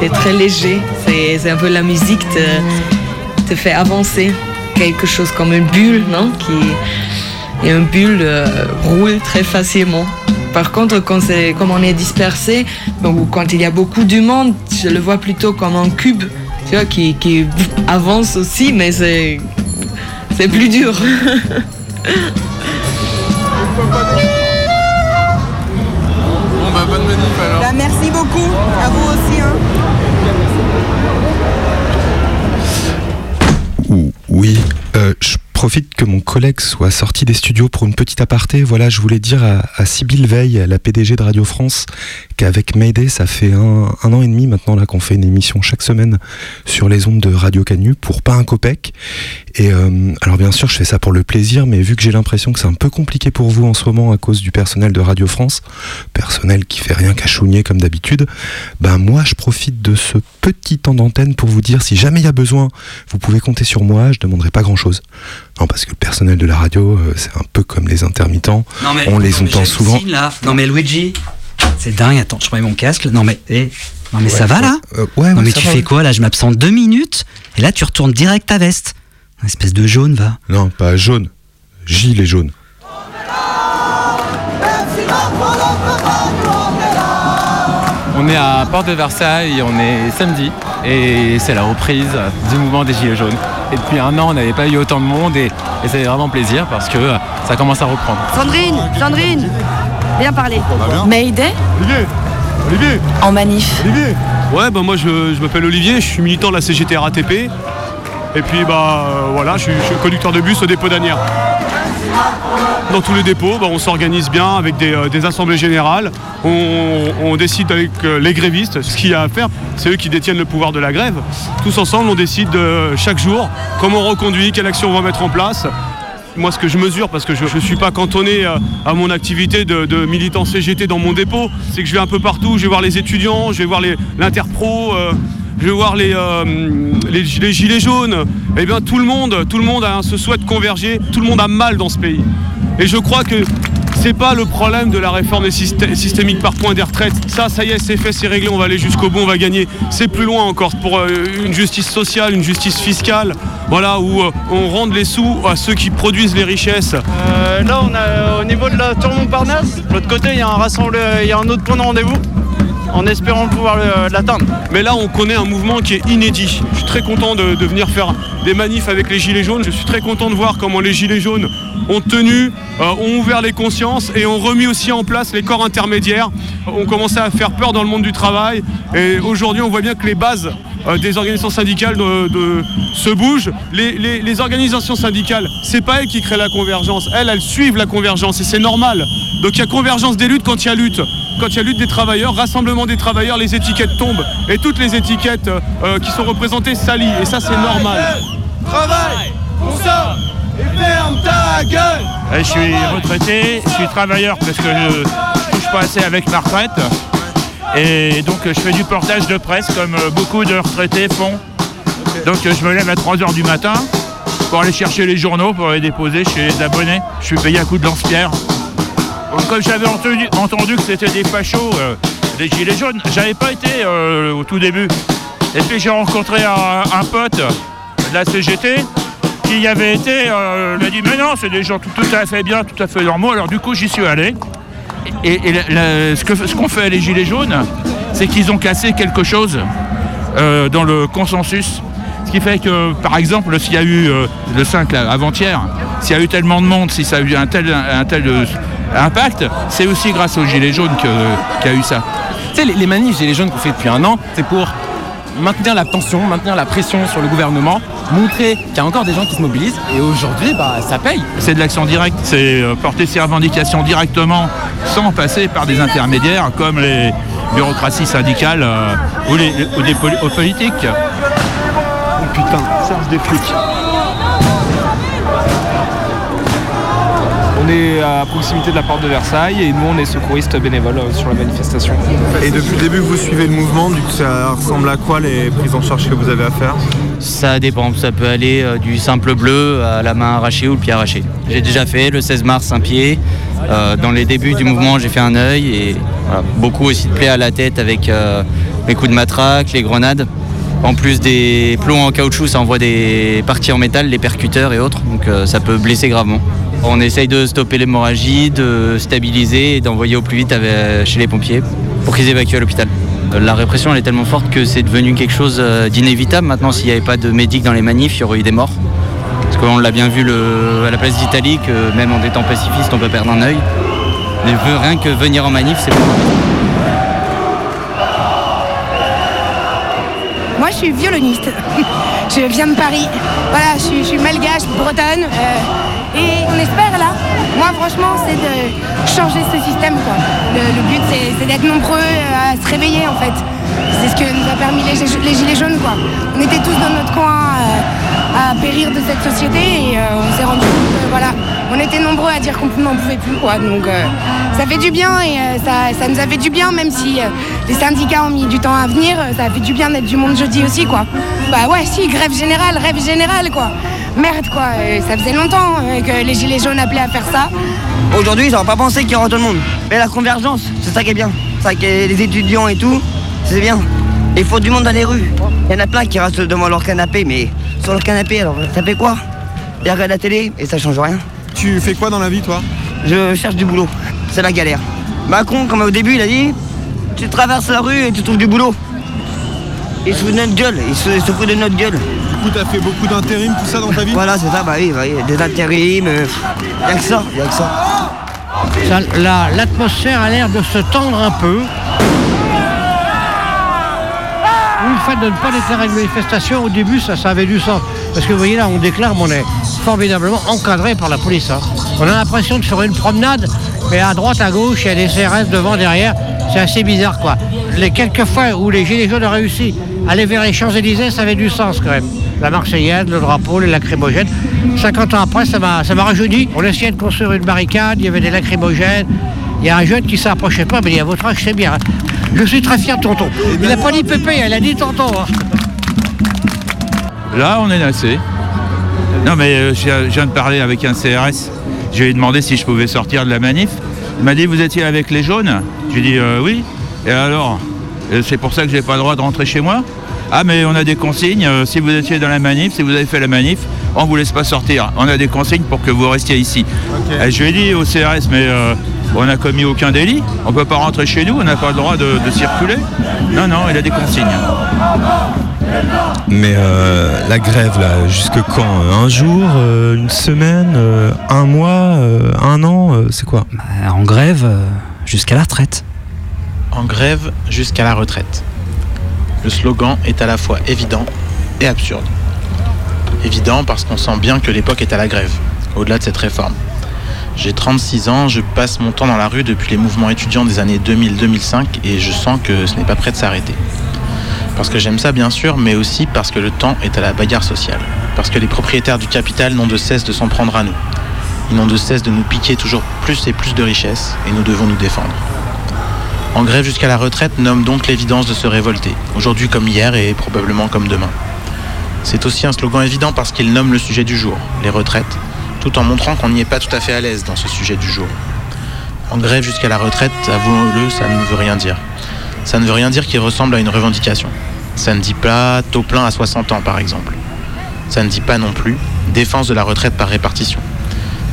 C'est très léger. C'est c'est un peu la musique te, te fait avancer. Quelque chose comme une bulle, non Qui, Et une bulle euh, roule très facilement. Par contre, quand, c'est- comme on est dispersé, ou quand il y a beaucoup du monde, je le vois plutôt comme un cube, tu vois, qui, qui avance aussi, mais c'est, c'est plus dur. Bon bah bonne alors. Bah, merci beaucoup, à vous aussi. hein. Ou- Oui, euh, je profite que mon collègue soit sorti des studios pour une petite aparté. Voilà, je voulais dire à, à Sybille Veil, la PDG de Radio France, qu'avec Mayday, ça fait un, an et demi maintenant là qu'on fait une émission chaque semaine sur les ondes de Radio Canu pour pas un copec. Et euh, alors bien sûr, je fais ça pour le plaisir, mais vu que j'ai l'impression que c'est un peu compliqué pour vous en ce moment à cause du personnel de Radio France, personnel qui fait rien qu'à chougner comme d'habitude, ben moi je profite de ce petit temps d'antenne pour vous dire si jamais il y a besoin, vous pouvez compter sur moi, je demanderai pas grand chose. Non, parce que le personnel de la radio, euh, c'est un peu comme les intermittents. Non, mais- on les non, mais entend souvent. là. Non mais Luigi, c'est dingue. Attends, je remets mon casque. Non mais, eh, non mais ça va là Euh, ouais, Non mais tu va, fais quoi là? Je m'absente deux minutes et là tu retournes direct ta veste. Une espèce de jaune va. Non, pas jaune. Gilet jaune. On est à Porte de Versailles, on est samedi et c'est la reprise du mouvement des Gilets jaunes. Et depuis un an, on n'avait pas eu autant de monde et, et c'est vraiment plaisir parce que ça commence à reprendre. Sandrine, Sandrine, viens parler. Mayday Olivier Olivier En manif. Olivier Ouais, bah moi je, je m'appelle Olivier, je suis militant de la CGT RATP. Et puis bah euh, voilà, je suis, je suis conducteur de bus au dépôt d'Anières. Dans tous les dépôts, bah, on s'organise bien avec des, euh, assemblées générales. On, décide avec euh, les grévistes ce qu'il y a à faire. C'est eux qui détiennent le pouvoir de la grève. Tous ensemble, on décide de, chaque jour comment on reconduit, quelle action on va mettre en place. Moi, ce que je mesure, parce que je ne suis pas cantonné euh, à mon activité de, de militant CGT dans mon dépôt, c'est que je vais un peu partout. Je vais voir les étudiants, je vais voir l'interpro, euh, je vais voir les, euh, les, gilets jaunes. Eh bien, tout le monde, tout le monde a, se souhaite converger. Tout le monde a mal dans ce pays. Et je crois que c'est pas le problème de la réforme systémique par points des retraites. Ça, ça y est, c'est fait, c'est réglé, on va aller jusqu'au bout, on va gagner. C'est plus loin encore pour euh, une justice sociale, une justice fiscale, voilà, où euh, on rende les sous à ceux qui produisent les richesses. Là, on a au niveau de la tour Montparnasse. De l'autre côté, il y a un il y a un autre point de rendez-vous. En espérant pouvoir le- l'atteindre. Mais là, on connaît un mouvement qui est inédit. Je suis très content de, de venir faire des manifs avec les Gilets jaunes. Je suis très content de voir comment les Gilets jaunes ont tenu, euh, ont ouvert les consciences et ont remis aussi en place les corps intermédiaires. On commençait à faire peur dans le monde du travail. Et aujourd'hui, on voit bien que les bases euh, des organisations syndicales de- de- se bougent. Les, les- les organisations syndicales, c'est pas elles qui créent la convergence. Elles, elles suivent la convergence et c'est normal. Donc il y a convergence des luttes quand il y a lutte. Quand il y a lutte des travailleurs, rassemblement des travailleurs, les étiquettes tombent. Et toutes les étiquettes euh, euh, qui sont représentées s'allient. Et ça, c'est normal. Travail, consomme et ferme ta gueule Je suis retraité, je suis travailleur parce que je je touche pas assez avec ma retraite. Et donc je fais du portage de presse comme euh, beaucoup de retraités font. Donc je me lève à 3h du matin pour aller chercher les journaux, pour les déposer chez les abonnés. Je suis payé à coup de lance-pierre. Comme j'avais entendu, entendu que c'était des fachos, euh, des gilets jaunes, j'avais pas été euh, au tout début. Et puis j'ai rencontré un, pote de la CGT qui y avait été, euh, il m'a dit mais non, c'est des gens tout à fait bien, tout à fait normaux. Alors du coup j'y suis allé. Et, ce qu'ont fait les Gilets jaunes, c'est qu'ils ont cassé quelque chose euh, dans le consensus. Ce qui fait que, par exemple, s'il y a eu euh, le 5 là, avant-hier, s'il y a eu tellement de monde, si ça a eu un tel, euh, impact, c'est aussi grâce aux Gilets jaunes qu'il y a eu ça. Tu sais, les, les manifs Gilets jaunes qu'on fait depuis un an, c'est pour maintenir la tension, maintenir la pression sur le gouvernement, montrer qu'il y a encore des gens qui se mobilisent. Et aujourd'hui, bah, ça paye. C'est de l'action directe, c'est euh, porter ses revendications directement sans passer par des intermédiaires comme les bureaucraties syndicales euh, ou, les, ou des poli- aux politiques. Oh putain, Serge des flics. Est à proximité de la porte de Versailles et nous on est secouristes bénévoles euh, sur la manifestation. Et depuis le début, vous suivez le mouvement, du coup, ça ressemble à quoi les prises en charge que vous avez à faire? Ça dépend, ça peut aller euh, du simple bleu à la main arrachée ou le pied arraché. J'ai déjà fait le 16 mars un pied Euh, dans les débuts du mouvement, j'ai fait un œil et voilà, beaucoup aussi de plaies à la tête avec euh, les coups de matraque, les grenades. En plus des plombs en caoutchouc, ça envoie des parties en métal, les percuteurs et autres, donc euh, ça peut blesser gravement. On essaye de stopper l'hémorragie, de stabiliser et d'envoyer au plus vite chez les pompiers pour qu'ils évacuent à l'hôpital. Euh, La répression est tellement forte que c'est devenu quelque chose euh, d'inévitable. Maintenant, s'il n'y avait pas de médic dans les manifs, il y aurait eu des morts. Parce qu'on l'a bien vu à la place d'Italie, que même en étant pacifiste, on peut perdre un œil. Mais rien que venir en manif, c'est. Moi, je suis violoniste. je viens de Paris. Voilà, je suis, je suis malgache, bretonne. euh, et on espère là. Moi, franchement, c'est de changer ce système. Quoi. Le, but, c'est d'être nombreux euh, à se réveiller, en fait. C'est ce que nous a permis les, gi- les gilets jaunes. Quoi. On était tous dans notre coin euh, à périr de cette société et euh, on s'est rendu compte que voilà, on était nombreux à dire qu'on n'en pouvait plus. Quoi. Donc, ça fait du bien et ça, ça nous a fait du bien, même si les syndicats ont mis du temps à venir. Ça a fait du bien d'être du monde jeudi aussi, quoi. Bah ouais, si, grève générale, rêve général, quoi. Merde, quoi. euh, ça faisait longtemps euh, que les gilets jaunes appelaient à faire ça. Aujourd'hui, ils n'ont pas pensé qu'il y aura tout le monde. Mais la convergence, c'est ça qui est bien. C'est ça que les étudiants et tout, c'est bien. Il faut du monde dans les rues. Il y en a plein qui restent devant leur canapé, mais sur leur canapé, alors ça fait quoi? Ils regardent la télé et ça change rien. Tu fais quoi dans la vie, toi? Je cherche du boulot. C'est la galère. Macron, comme au début, il a dit tu traverses la rue et tu trouves du boulot. Il se fout de notre gueule, il se, il se fout de notre gueule. Du coup, t'as fait beaucoup d'intérim, tout ça dans ta vie Voilà, c'est ça, bah oui, bah oui, des intérims, euh, y a que ça, y a que ça. Ça, la- L'atmosphère a l'air de se tendre un peu. Oui, le fait de ne pas déclarer une manifestation, au début, ça, ça avait du sens. Parce que vous voyez là, on déclare, mais on est formidablement encadré par la police. hein. On a l'impression de faire une promenade, mais à droite, à gauche, il y a des CRS devant, derrière. C'est assez bizarre, quoi. Les quelques fois où les Gilets jaunes ont réussi à aller vers les Champs-Élysées, ça avait du sens, quand même. La Marseillaise, le drapeau, les lacrymogènes. 50 ans après, ça m'a ça m'a rajeuni. On essayait de construire une barricade, il y avait des lacrymogènes. Il y a un jeune qui s'approchait pas, mais il dit à votre âge, c'est bien. hein. Je suis très fier de tonton. Il n'a pas dit pépé, il a dit tonton. hein. Là, on est nassé. Non, mais euh, je viens- je de parler avec un CRS. Je lui ai demandé si je pouvais sortir de la manif. Il m'a dit Vous étiez avec les jaunes? J'ai dit euh, Oui. Et alors? Euh, C'est pour ça que j'ai pas le droit de rentrer chez moi? Ah, mais on a des consignes. euh, si vous étiez dans la manif, si vous avez fait la manif, on vous laisse pas sortir. On a des consignes pour que vous restiez ici. Et je lui ai dit au CRS Mais euh, on n'a commis aucun délit. On peut pas rentrer chez nous. On n'a pas le droit de, de circuler. Non, non, il a des consignes. Mais euh, la grève, là, jusque quand Un jour euh, Une semaine euh, Un mois euh, Un an euh, C'est quoi? En grève euh, jusqu'à la retraite. En grève jusqu'à la retraite. Le slogan est à la fois évident et absurde. Évident parce qu'on sent bien que l'époque est à la grève, au-delà de cette réforme. J'ai 36 ans, je passe mon temps dans la rue depuis les mouvements étudiants des années 2000-2005 et je sens que ce n'est pas prêt de s'arrêter. Parce que j'aime ça bien sûr, mais aussi parce que le temps est à la bagarre sociale. Parce que les propriétaires du capital n'ont de cesse de s'en prendre à nous. Ils n'ont de cesse de nous piquer toujours plus et plus de richesses et nous devons nous défendre. En grève jusqu'à la retraite nomme donc l'évidence de se révolter, aujourd'hui comme hier et probablement comme demain. C'est aussi un slogan évident parce qu'il nomme le sujet du jour, les retraites, tout en montrant qu'on n'y est pas tout à fait à l'aise dans ce sujet du jour. En grève jusqu'à la retraite, avouons-le, ça ne veut rien dire. Ça ne veut rien dire qu'il ressemble à une revendication. Ça ne dit pas taux plein à 60 ans par exemple. Ça ne dit pas non plus défense de la retraite par répartition.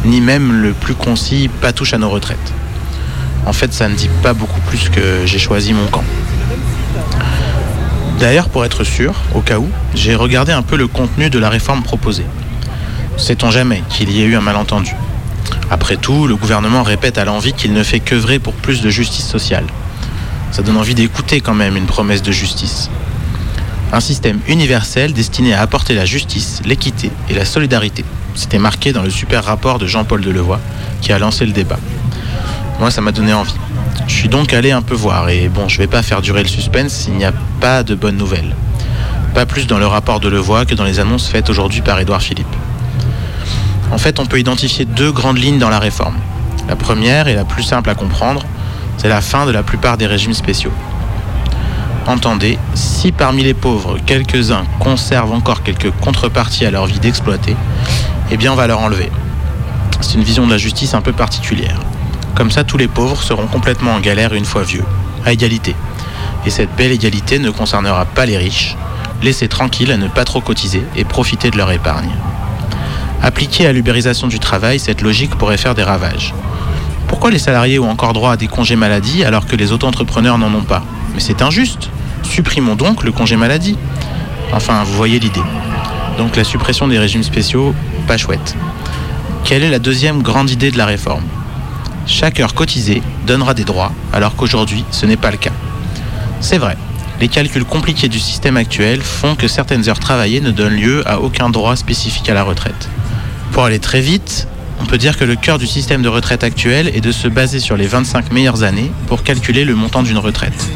Ni même le plus concis pas touche à nos retraites. En fait, ça ne dit pas beaucoup plus que j'ai choisi mon camp. D'ailleurs, pour être sûr, au cas où, j'ai regardé un peu le contenu de la réforme proposée. Sait-on jamais qu'il y ait eu un malentendu? Après tout, le gouvernement répète à l'envie qu'il ne fait qu'œuvrer pour plus de justice sociale. Ça donne envie d'écouter quand même une promesse de justice. Un système universel destiné à apporter la justice, l'équité et la solidarité. C'était marqué dans le super rapport de Jean-Paul Delevoye qui a lancé le débat. Moi, ça m'a donné envie. Je suis donc allé un peu voir et bon, je vais pas faire durer le suspense s'il n'y a pas de bonnes nouvelles. Pas plus dans le rapport de Levoix que dans les annonces faites aujourd'hui par Édouard Philippe. En fait, on peut identifier deux grandes lignes dans la réforme. La première et la plus simple à comprendre, c'est la fin de la plupart des régimes spéciaux. Entendez, si parmi les pauvres, quelques-uns conservent encore quelques contreparties à leur vie d'exploiter, eh bien on va leur enlever. C'est une vision de la justice un peu particulière. Comme ça, tous les pauvres seront complètement en galère une fois vieux, à égalité. Et cette belle égalité ne concernera pas les riches, laissés tranquilles à ne pas trop cotiser et profiter de leur épargne. Appliquée à l'ubérisation du travail, cette logique pourrait faire des ravages. Pourquoi les salariés ont encore droit à des congés maladie alors que les auto-entrepreneurs n'en ont pas? Mais c'est injuste. Supprimons donc le congé maladie. Enfin, vous voyez l'idée. Donc la suppression des régimes spéciaux, pas chouette. Quelle est la deuxième grande idée de la réforme? Chaque heure cotisée donnera des droits, alors qu'aujourd'hui, ce n'est pas le cas. C'est vrai, les calculs compliqués du système actuel font que certaines heures travaillées ne donnent lieu à aucun droit spécifique à la retraite. Pour aller très vite, on peut dire que le cœur du système de retraite actuel est de se baser sur les 25 meilleures années pour calculer le montant d'une retraite.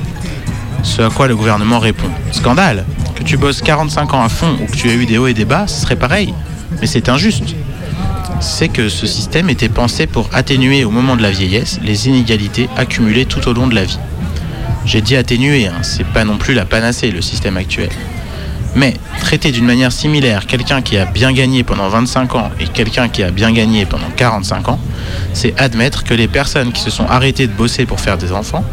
Ce à quoi le gouvernement répond Scandale Que tu bosses 45 ans à fond ou que tu aies eu des hauts et des bas, ce serait pareil. Mais c'est injuste. C'est que ce système était pensé pour atténuer au moment de la vieillesse les inégalités accumulées tout au long de la vie. J'ai dit atténuer, hein, c'est pas non plus la panacée le système actuel. Mais traiter d'une manière similaire quelqu'un qui a bien gagné pendant 25 ans et quelqu'un qui a bien gagné pendant 45 ans, c'est admettre que les personnes qui se sont arrêtées de bosser pour faire des enfants,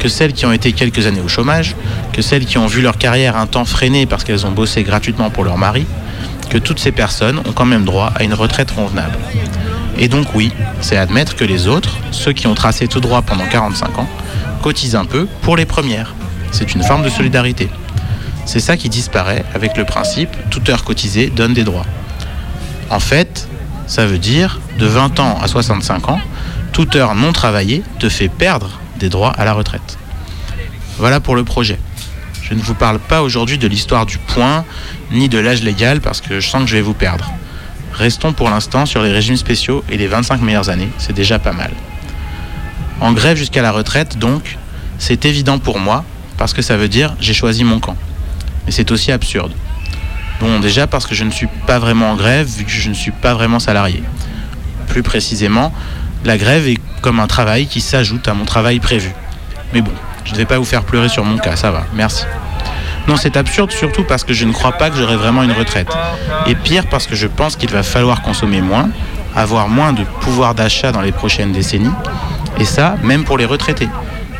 que celles qui ont été quelques années au chômage, que celles qui ont vu leur carrière un temps freinée parce qu'elles ont bossé gratuitement pour leur mari, que toutes ces personnes ont quand même droit à une retraite convenable. Et donc oui, c'est admettre que les autres, ceux qui ont tracé tout droit pendant 45 ans, cotisent un peu pour les premières. C'est une forme de solidarité. C'est ça qui disparaît avec le principe toute heure cotisée donne des droits. En fait, ça veut dire de 20 ans à 65 ans, toute heure non travaillée te fait perdre des droits à la retraite. Voilà pour le projet. Je ne vous parle pas aujourd'hui de l'histoire du point ni de l'âge légal parce que je sens que je vais vous perdre. Restons pour l'instant sur les régimes spéciaux et les 25 meilleures années, c'est déjà pas mal. En grève jusqu'à la retraite, donc, c'est évident pour moi parce que ça veut dire j'ai choisi mon camp mais c'est aussi absurde. Bon, déjà parce que je ne suis pas vraiment en grève, vu que je ne suis pas vraiment salarié. Plus précisément, la grève est comme un travail qui s'ajoute à mon travail prévu. Mais bon, je ne vais pas vous faire pleurer sur mon cas, ça va, merci. Non, c'est absurde surtout parce que je ne crois pas que j'aurai vraiment une retraite. Et pire parce que je pense qu'il va falloir consommer moins, avoir moins de pouvoir d'achat dans les prochaines décennies. Et ça, même pour les retraités.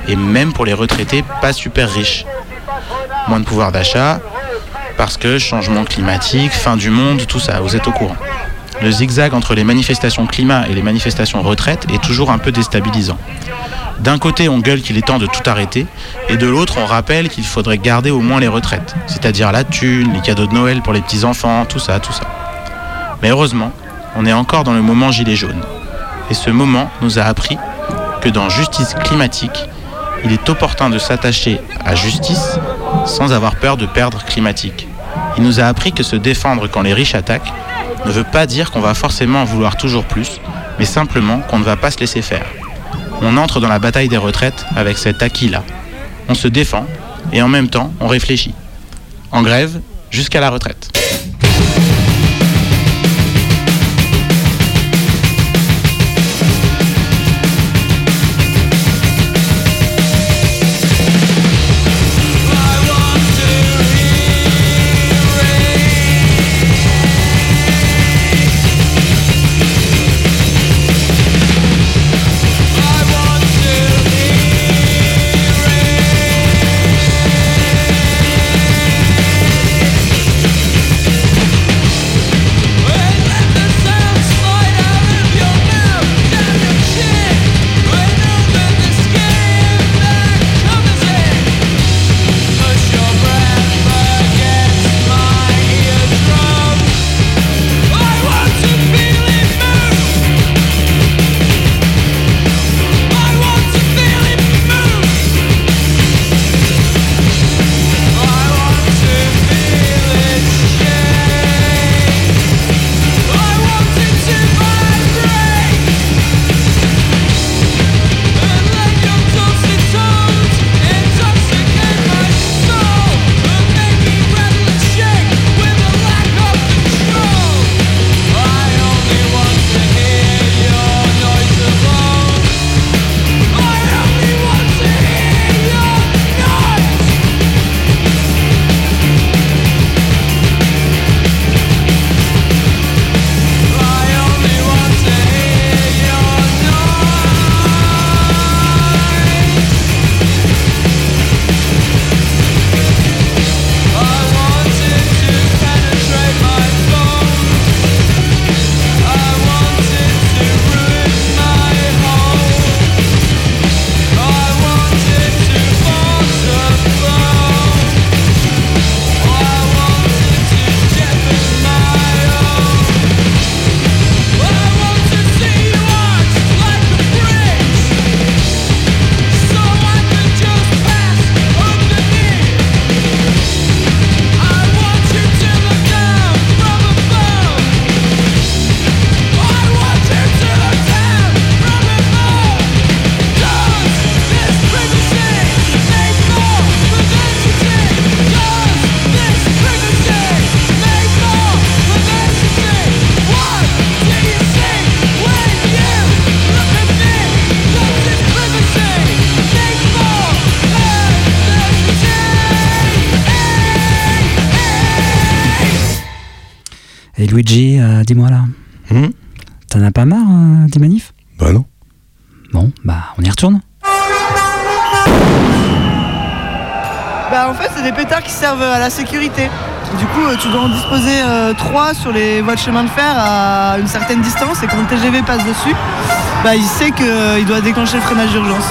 Et même pour les retraités pas super riches moins de pouvoir d'achat, parce que changement climatique, fin du monde, tout ça, vous êtes au courant. Le zigzag entre les manifestations climat et les manifestations retraite est toujours un peu déstabilisant. D'un côté, on gueule qu'il est temps de tout arrêter, et de l'autre, on rappelle qu'il faudrait garder au moins les retraites, c'est-à-dire la thune, les cadeaux de Noël pour les petits-enfants, tout ça, tout ça. Mais heureusement, on est encore dans le moment gilet jaune. Et ce moment nous a appris que dans justice climatique, il est opportun de s'attacher à justice sans avoir peur de perdre climatique. Il nous a appris que se défendre quand les riches attaquent ne veut pas dire qu'on va forcément en vouloir toujours plus, mais simplement qu'on ne va pas se laisser faire. On entre dans la bataille des retraites avec cet acquis-là. On se défend et en même temps on réfléchit. En grève jusqu'à la retraite. À la sécurité. Du coup euh, tu dois en disposer euh, trois sur les voies de chemin de fer à une certaine distance et quand le TGV passe dessus, bah il sait qu'il doit déclencher le freinage d'urgence.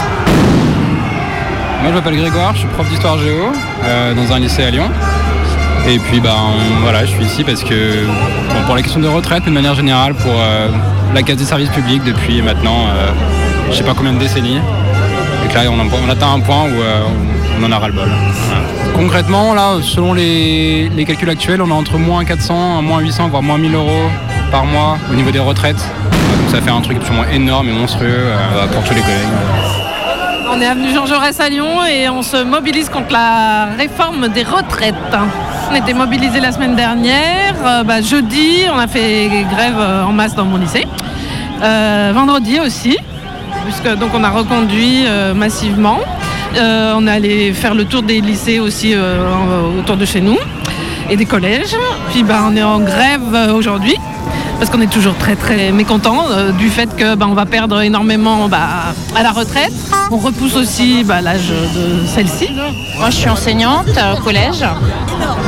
Moi je m'appelle Grégoire, je suis prof d'histoire géo euh, dans un lycée à Lyon. Et puis bah voilà, je suis ici parce que bon, pour la question de retraite, de manière générale pour euh, la casse des services publics depuis maintenant euh, je sais pas combien de décennies. Et que là on, on atteint un point où euh, on, en a ras-le-bol. Concrètement selon les, calculs actuels, on est entre moins 400, moins 800, voire moins 1000 euros par mois au niveau des retraites. Donc ça fait un truc absolument énorme et monstrueux euh, pour tous les collègues. On est avenue Jean Jaurès à Lyon et on se mobilise contre la réforme des retraites. On était mobilisés la semaine dernière. Euh, bah, jeudi, on a fait grève euh, en masse dans mon lycée. Vendredi aussi, puisque donc on a reconduit massivement. Euh, on est allé faire le tour des lycées aussi euh, autour de chez nous et des collèges. Puis bah, on est en grève euh, aujourd'hui parce qu'on est toujours très très mécontent euh, du fait que bah, on va perdre énormément bah, à la retraite. On repousse aussi bah, l'âge de celle-ci. Moi, je suis enseignante euh, au collège.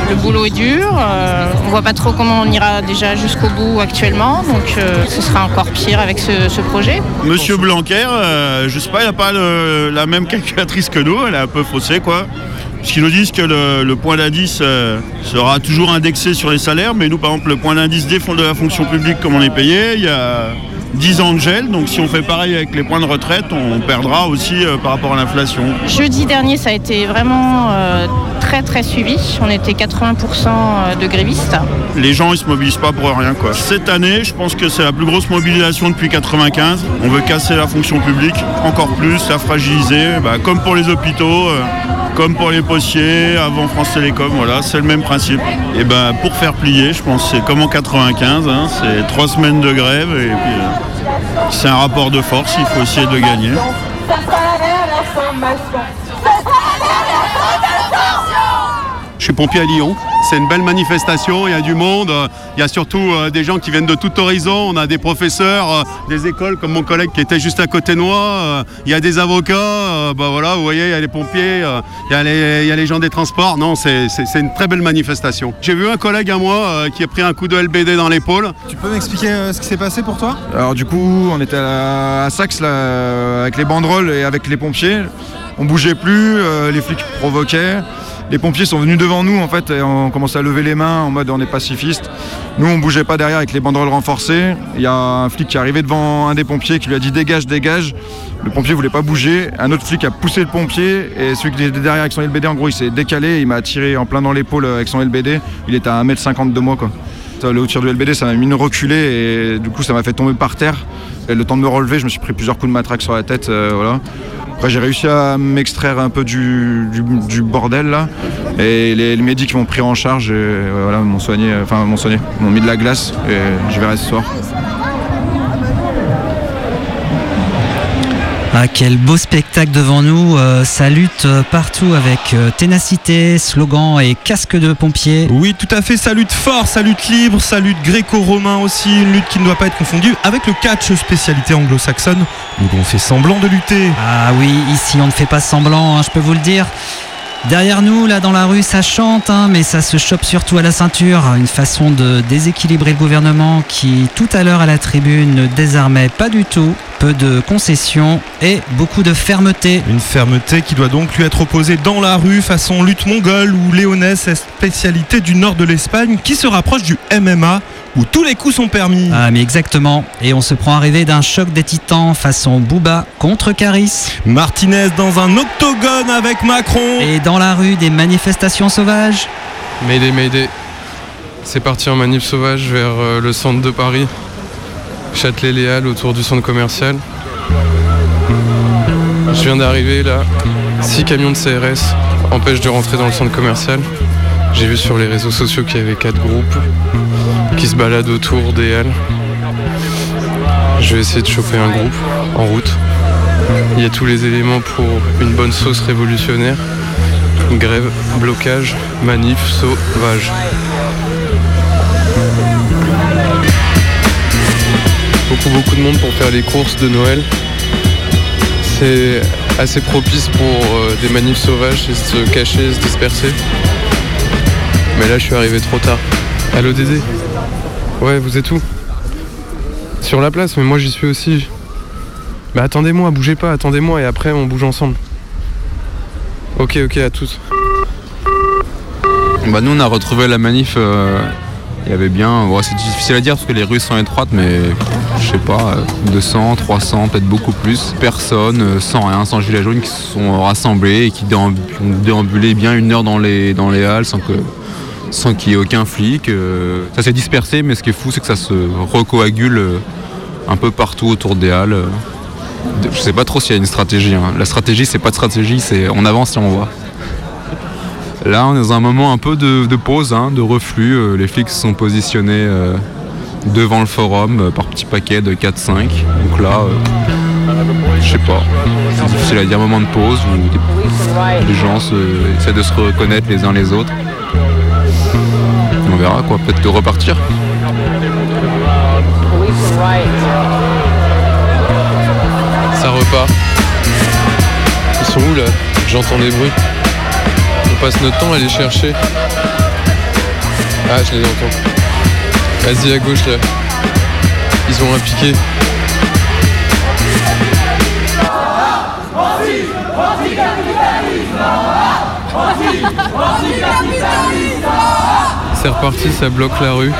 Le boulot est dur. euh, on voit pas trop comment on ira déjà jusqu'au bout actuellement. Donc, euh, ce sera encore pire avec ce, ce projet. Monsieur Blanquer, euh, je sais pas, il n'a pas le- la même calculatrice que nous, elle est un peu faussée quoi. Parce qu'ils nous disent que le, le point d'indice euh, sera toujours indexé sur les salaires, mais nous par exemple le point d'indice des fonds de la fonction publique comme on est payé, il y a 10 ans de gel, donc si on fait pareil avec les points de retraite, on perdra aussi euh, par rapport à l'inflation. Jeudi dernier, ça a été vraiment euh, très très suivi. On était 80% de grévistes. Les gens ils se mobilisent pas pour rien quoi. Cette année, je pense que c'est la plus grosse mobilisation depuis 95. On veut casser la fonction publique encore plus, la fragiliser, bah, comme pour les hôpitaux, euh, comme pour les postiers, avant France Télécom, voilà, c'est le même principe. Et ben pour faire plier, je pense c'est comme en 95, hein, c'est trois semaines de grève et puis euh, c'est un rapport de force, il faut essayer de gagner. Je suis pompier à Lyon. C'est une belle manifestation, il y a du monde, euh, il y a surtout euh, des gens qui viennent de tout horizon, on a des professeurs, euh, des écoles comme mon collègue qui était juste à côté de moi, il y a des avocats, bah voilà, vous voyez, il y a les pompiers, il y, a les- il y a les gens des transports. Non, c'est c'est- c'est une très belle manifestation. J'ai vu un collègue à moi qui a pris un coup de LBD dans l'épaule. Tu peux m'expliquer ce qui s'est passé pour toi? Alors du coup, on était à, à Saxe là, avec les banderoles et avec les pompiers. On bougeait plus, les flics provoquaient. Les pompiers sont venus devant nous en fait et on commençait à lever les mains en mode on est pacifiste. Nous on bougeait pas derrière avec les banderoles renforcées. Il y a un flic qui est arrivé devant un des pompiers qui lui a dit dégage, dégage. Le pompier voulait pas bouger. Un autre flic a poussé le pompier et celui qui était derrière avec son LBD en gros il s'est décalé. Il m'a tiré en plein dans l'épaule avec son LBD. Il était à 1m50 de moi quoi. Le tir du LBD, ça m'a mis une reculée et du coup, ça m'a fait tomber par terre. Et le temps de me relever, je me suis pris plusieurs coups de matraque sur la tête. euh. Après, j'ai réussi à m'extraire un peu du, bordel là. Et les, les médics m'ont pris en charge et euh, voilà, m'ont soigné, euh, enfin, m'ont soigné, m'ont mis de la glace et je verrai ce soir. Ah, quel beau spectacle devant nous. euh, ça lutte euh, partout avec euh, ténacité, slogan et casque de pompier. Oui, tout à fait. Ça lutte fort, ça lutte libre, ça lutte gréco-romain aussi. Une lutte qui ne doit pas être confondue avec le catch, spécialité anglo-saxonne, où on fait semblant de lutter. Ah oui, ici on ne fait pas semblant, hein, je peux vous le dire. Derrière nous, là dans la rue, ça chante, hein, mais ça se chope surtout à la ceinture. Une façon de déséquilibrer le gouvernement qui, tout à l'heure à la tribune, ne désarmait pas du tout. Peu de concessions et beaucoup de fermeté. Une fermeté qui doit donc lui être opposée dans la rue, façon lutte mongole ou léonaise, spécialité du nord de l'Espagne, qui se rapproche du MMA, où tous les coups sont permis. Ah mais exactement. Et on se prend à rêver d'un choc des titans façon Booba contre Caris. Martinez dans un octogone avec Macron. Et dans la rue, des manifestations sauvages. Mayday, Mayday. C'est parti en manif sauvage vers euh, le centre de Paris. Châtelet-Léal autour du centre commercial. Je viens d'arriver là. Six camions de CRS empêchent de rentrer dans le centre commercial. J'ai vu sur les réseaux sociaux qu'il y avait quatre groupes qui se baladent autour des halles. Je vais essayer de choper un groupe en route. Il y a tous les éléments pour une bonne sauce révolutionnaire. Grève, blocage, manif, sauvage. trouve beaucoup de monde pour faire les courses de Noël. C'est assez propice pour euh, des manifs sauvages et se cacher, se disperser. Mais là, je suis arrivé trop tard. Allô Dédé? Ouais, vous êtes où? Sur la place, mais moi j'y suis aussi. Bah attendez-moi, bougez pas, attendez-moi et après on bouge ensemble. Ok, ok, à tous. Bah nous on a retrouvé la manif, euh, il y avait bien, c'est difficile à dire parce que les rues sont étroites mais je sais pas, euh, 200, 300, peut-être beaucoup plus. Personnes, euh, sans rien, sans gilet jaune qui se sont rassemblés et qui ont déambulé bien une heure dans les, dans les halles sans que sans qu'il y ait aucun flic. euh. ça s'est dispersé mais ce qui est fou c'est que ça se recoagule euh, un peu partout autour des halles. Je sais pas trop s'il y a une stratégie. hein. La stratégie c'est pas de stratégie, c'est on avance et on voit. Là, on est dans un moment un peu de, pause, hein, de reflux. Euh, les flics sont positionnés euh, devant le forum euh, par petits paquets de 4-5. Donc là, euh, je sais pas. C'est difficile à dire, moment de pause où les gens essaient de se reconnaître les uns les autres. On verra quoi, peut-être de repartir. Ils sont où là J'entends des bruits. On passe notre temps à les chercher. Ah, je les entends. Vas-y à gauche là. Ils ont un piqué. C'est reparti, ça bloque la rue.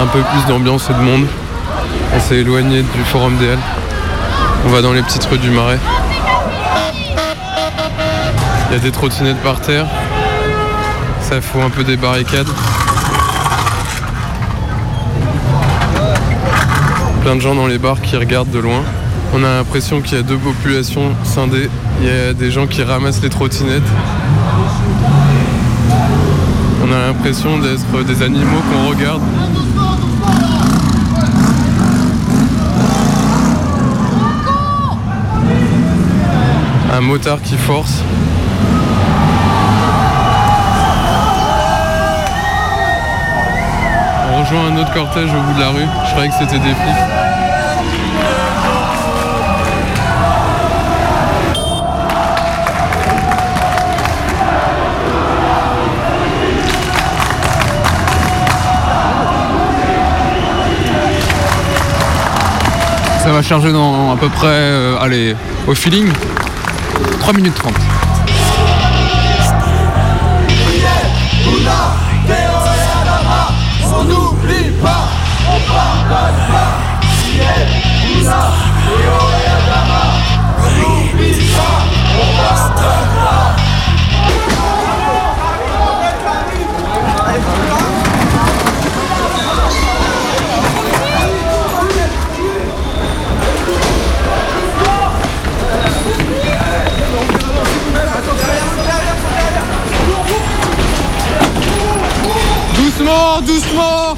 Un peu plus d'ambiance et de monde. On s'est éloigné du forum des Halles. On va dans les petites rues du Marais. Il y a des trottinettes par terre. Ça fout un peu des barricades. Plein de gens dans les bars qui regardent de loin. On a l'impression qu'il y a deux populations scindées. Il y a des gens qui ramassent les trottinettes. On a l'impression d'être des animaux qu'on regarde. Un motard qui force. On rejoint un autre cortège au bout de la rue. Je croyais que c'était des flics. Ça va charger dans à peu près, euh, allez, au feeling, 3 minutes 30. On n'oublie pas, on pas. On n'oublie pas, on. Doucement,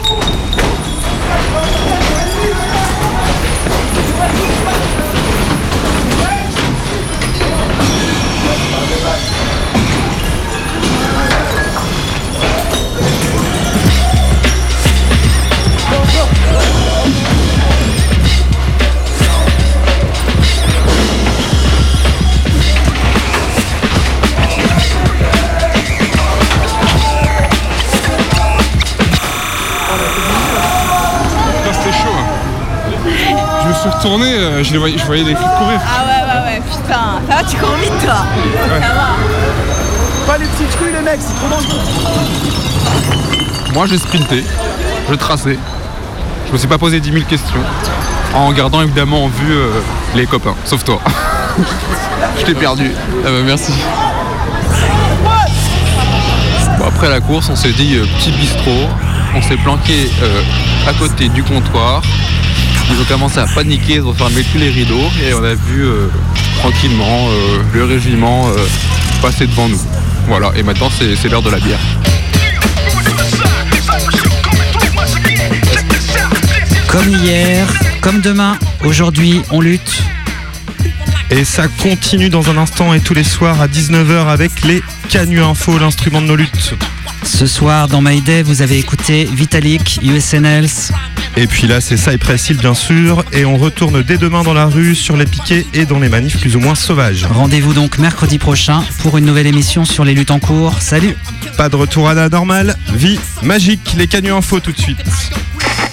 je, voyais, je voyais des flics courir. Ah ouais, ouais, ouais, putain. Ça va, tu cours vite, toi Ça va. Pas les petites rues, les mecs, c'est trop dangereux. Moi, j'ai sprinté, je traçais. Je me suis pas posé 10 000 questions. En gardant évidemment en vue euh, les copains, sauf toi. je t'ai perdu. Ah bah merci. Bon, après la course, on s'est dit euh, petit bistrot. On s'est planqué euh, à côté du comptoir. Ils ont commencé à paniquer, ils ont fermé tous les rideaux et on a vu euh, tranquillement euh, le régiment euh, passer devant nous. Voilà, et maintenant c'est c'est l'heure de la bière. Comme hier, comme demain, aujourd'hui, on lutte. Et ça continue dans un instant et tous les soirs à 19h avec les Canu Info, l'instrument de nos luttes. Ce soir, dans Mayday, vous avez écouté Vitalik, USNLs, Et puis là, c'est Cypress Hill, bien sûr. Et on retourne dès demain dans la rue, sur les piquets et dans les manifs plus ou moins sauvages. Rendez-vous donc mercredi prochain pour une nouvelle émission sur les luttes en cours. Salut Pas de retour à la normale, vie magique, les canaux info tout de suite.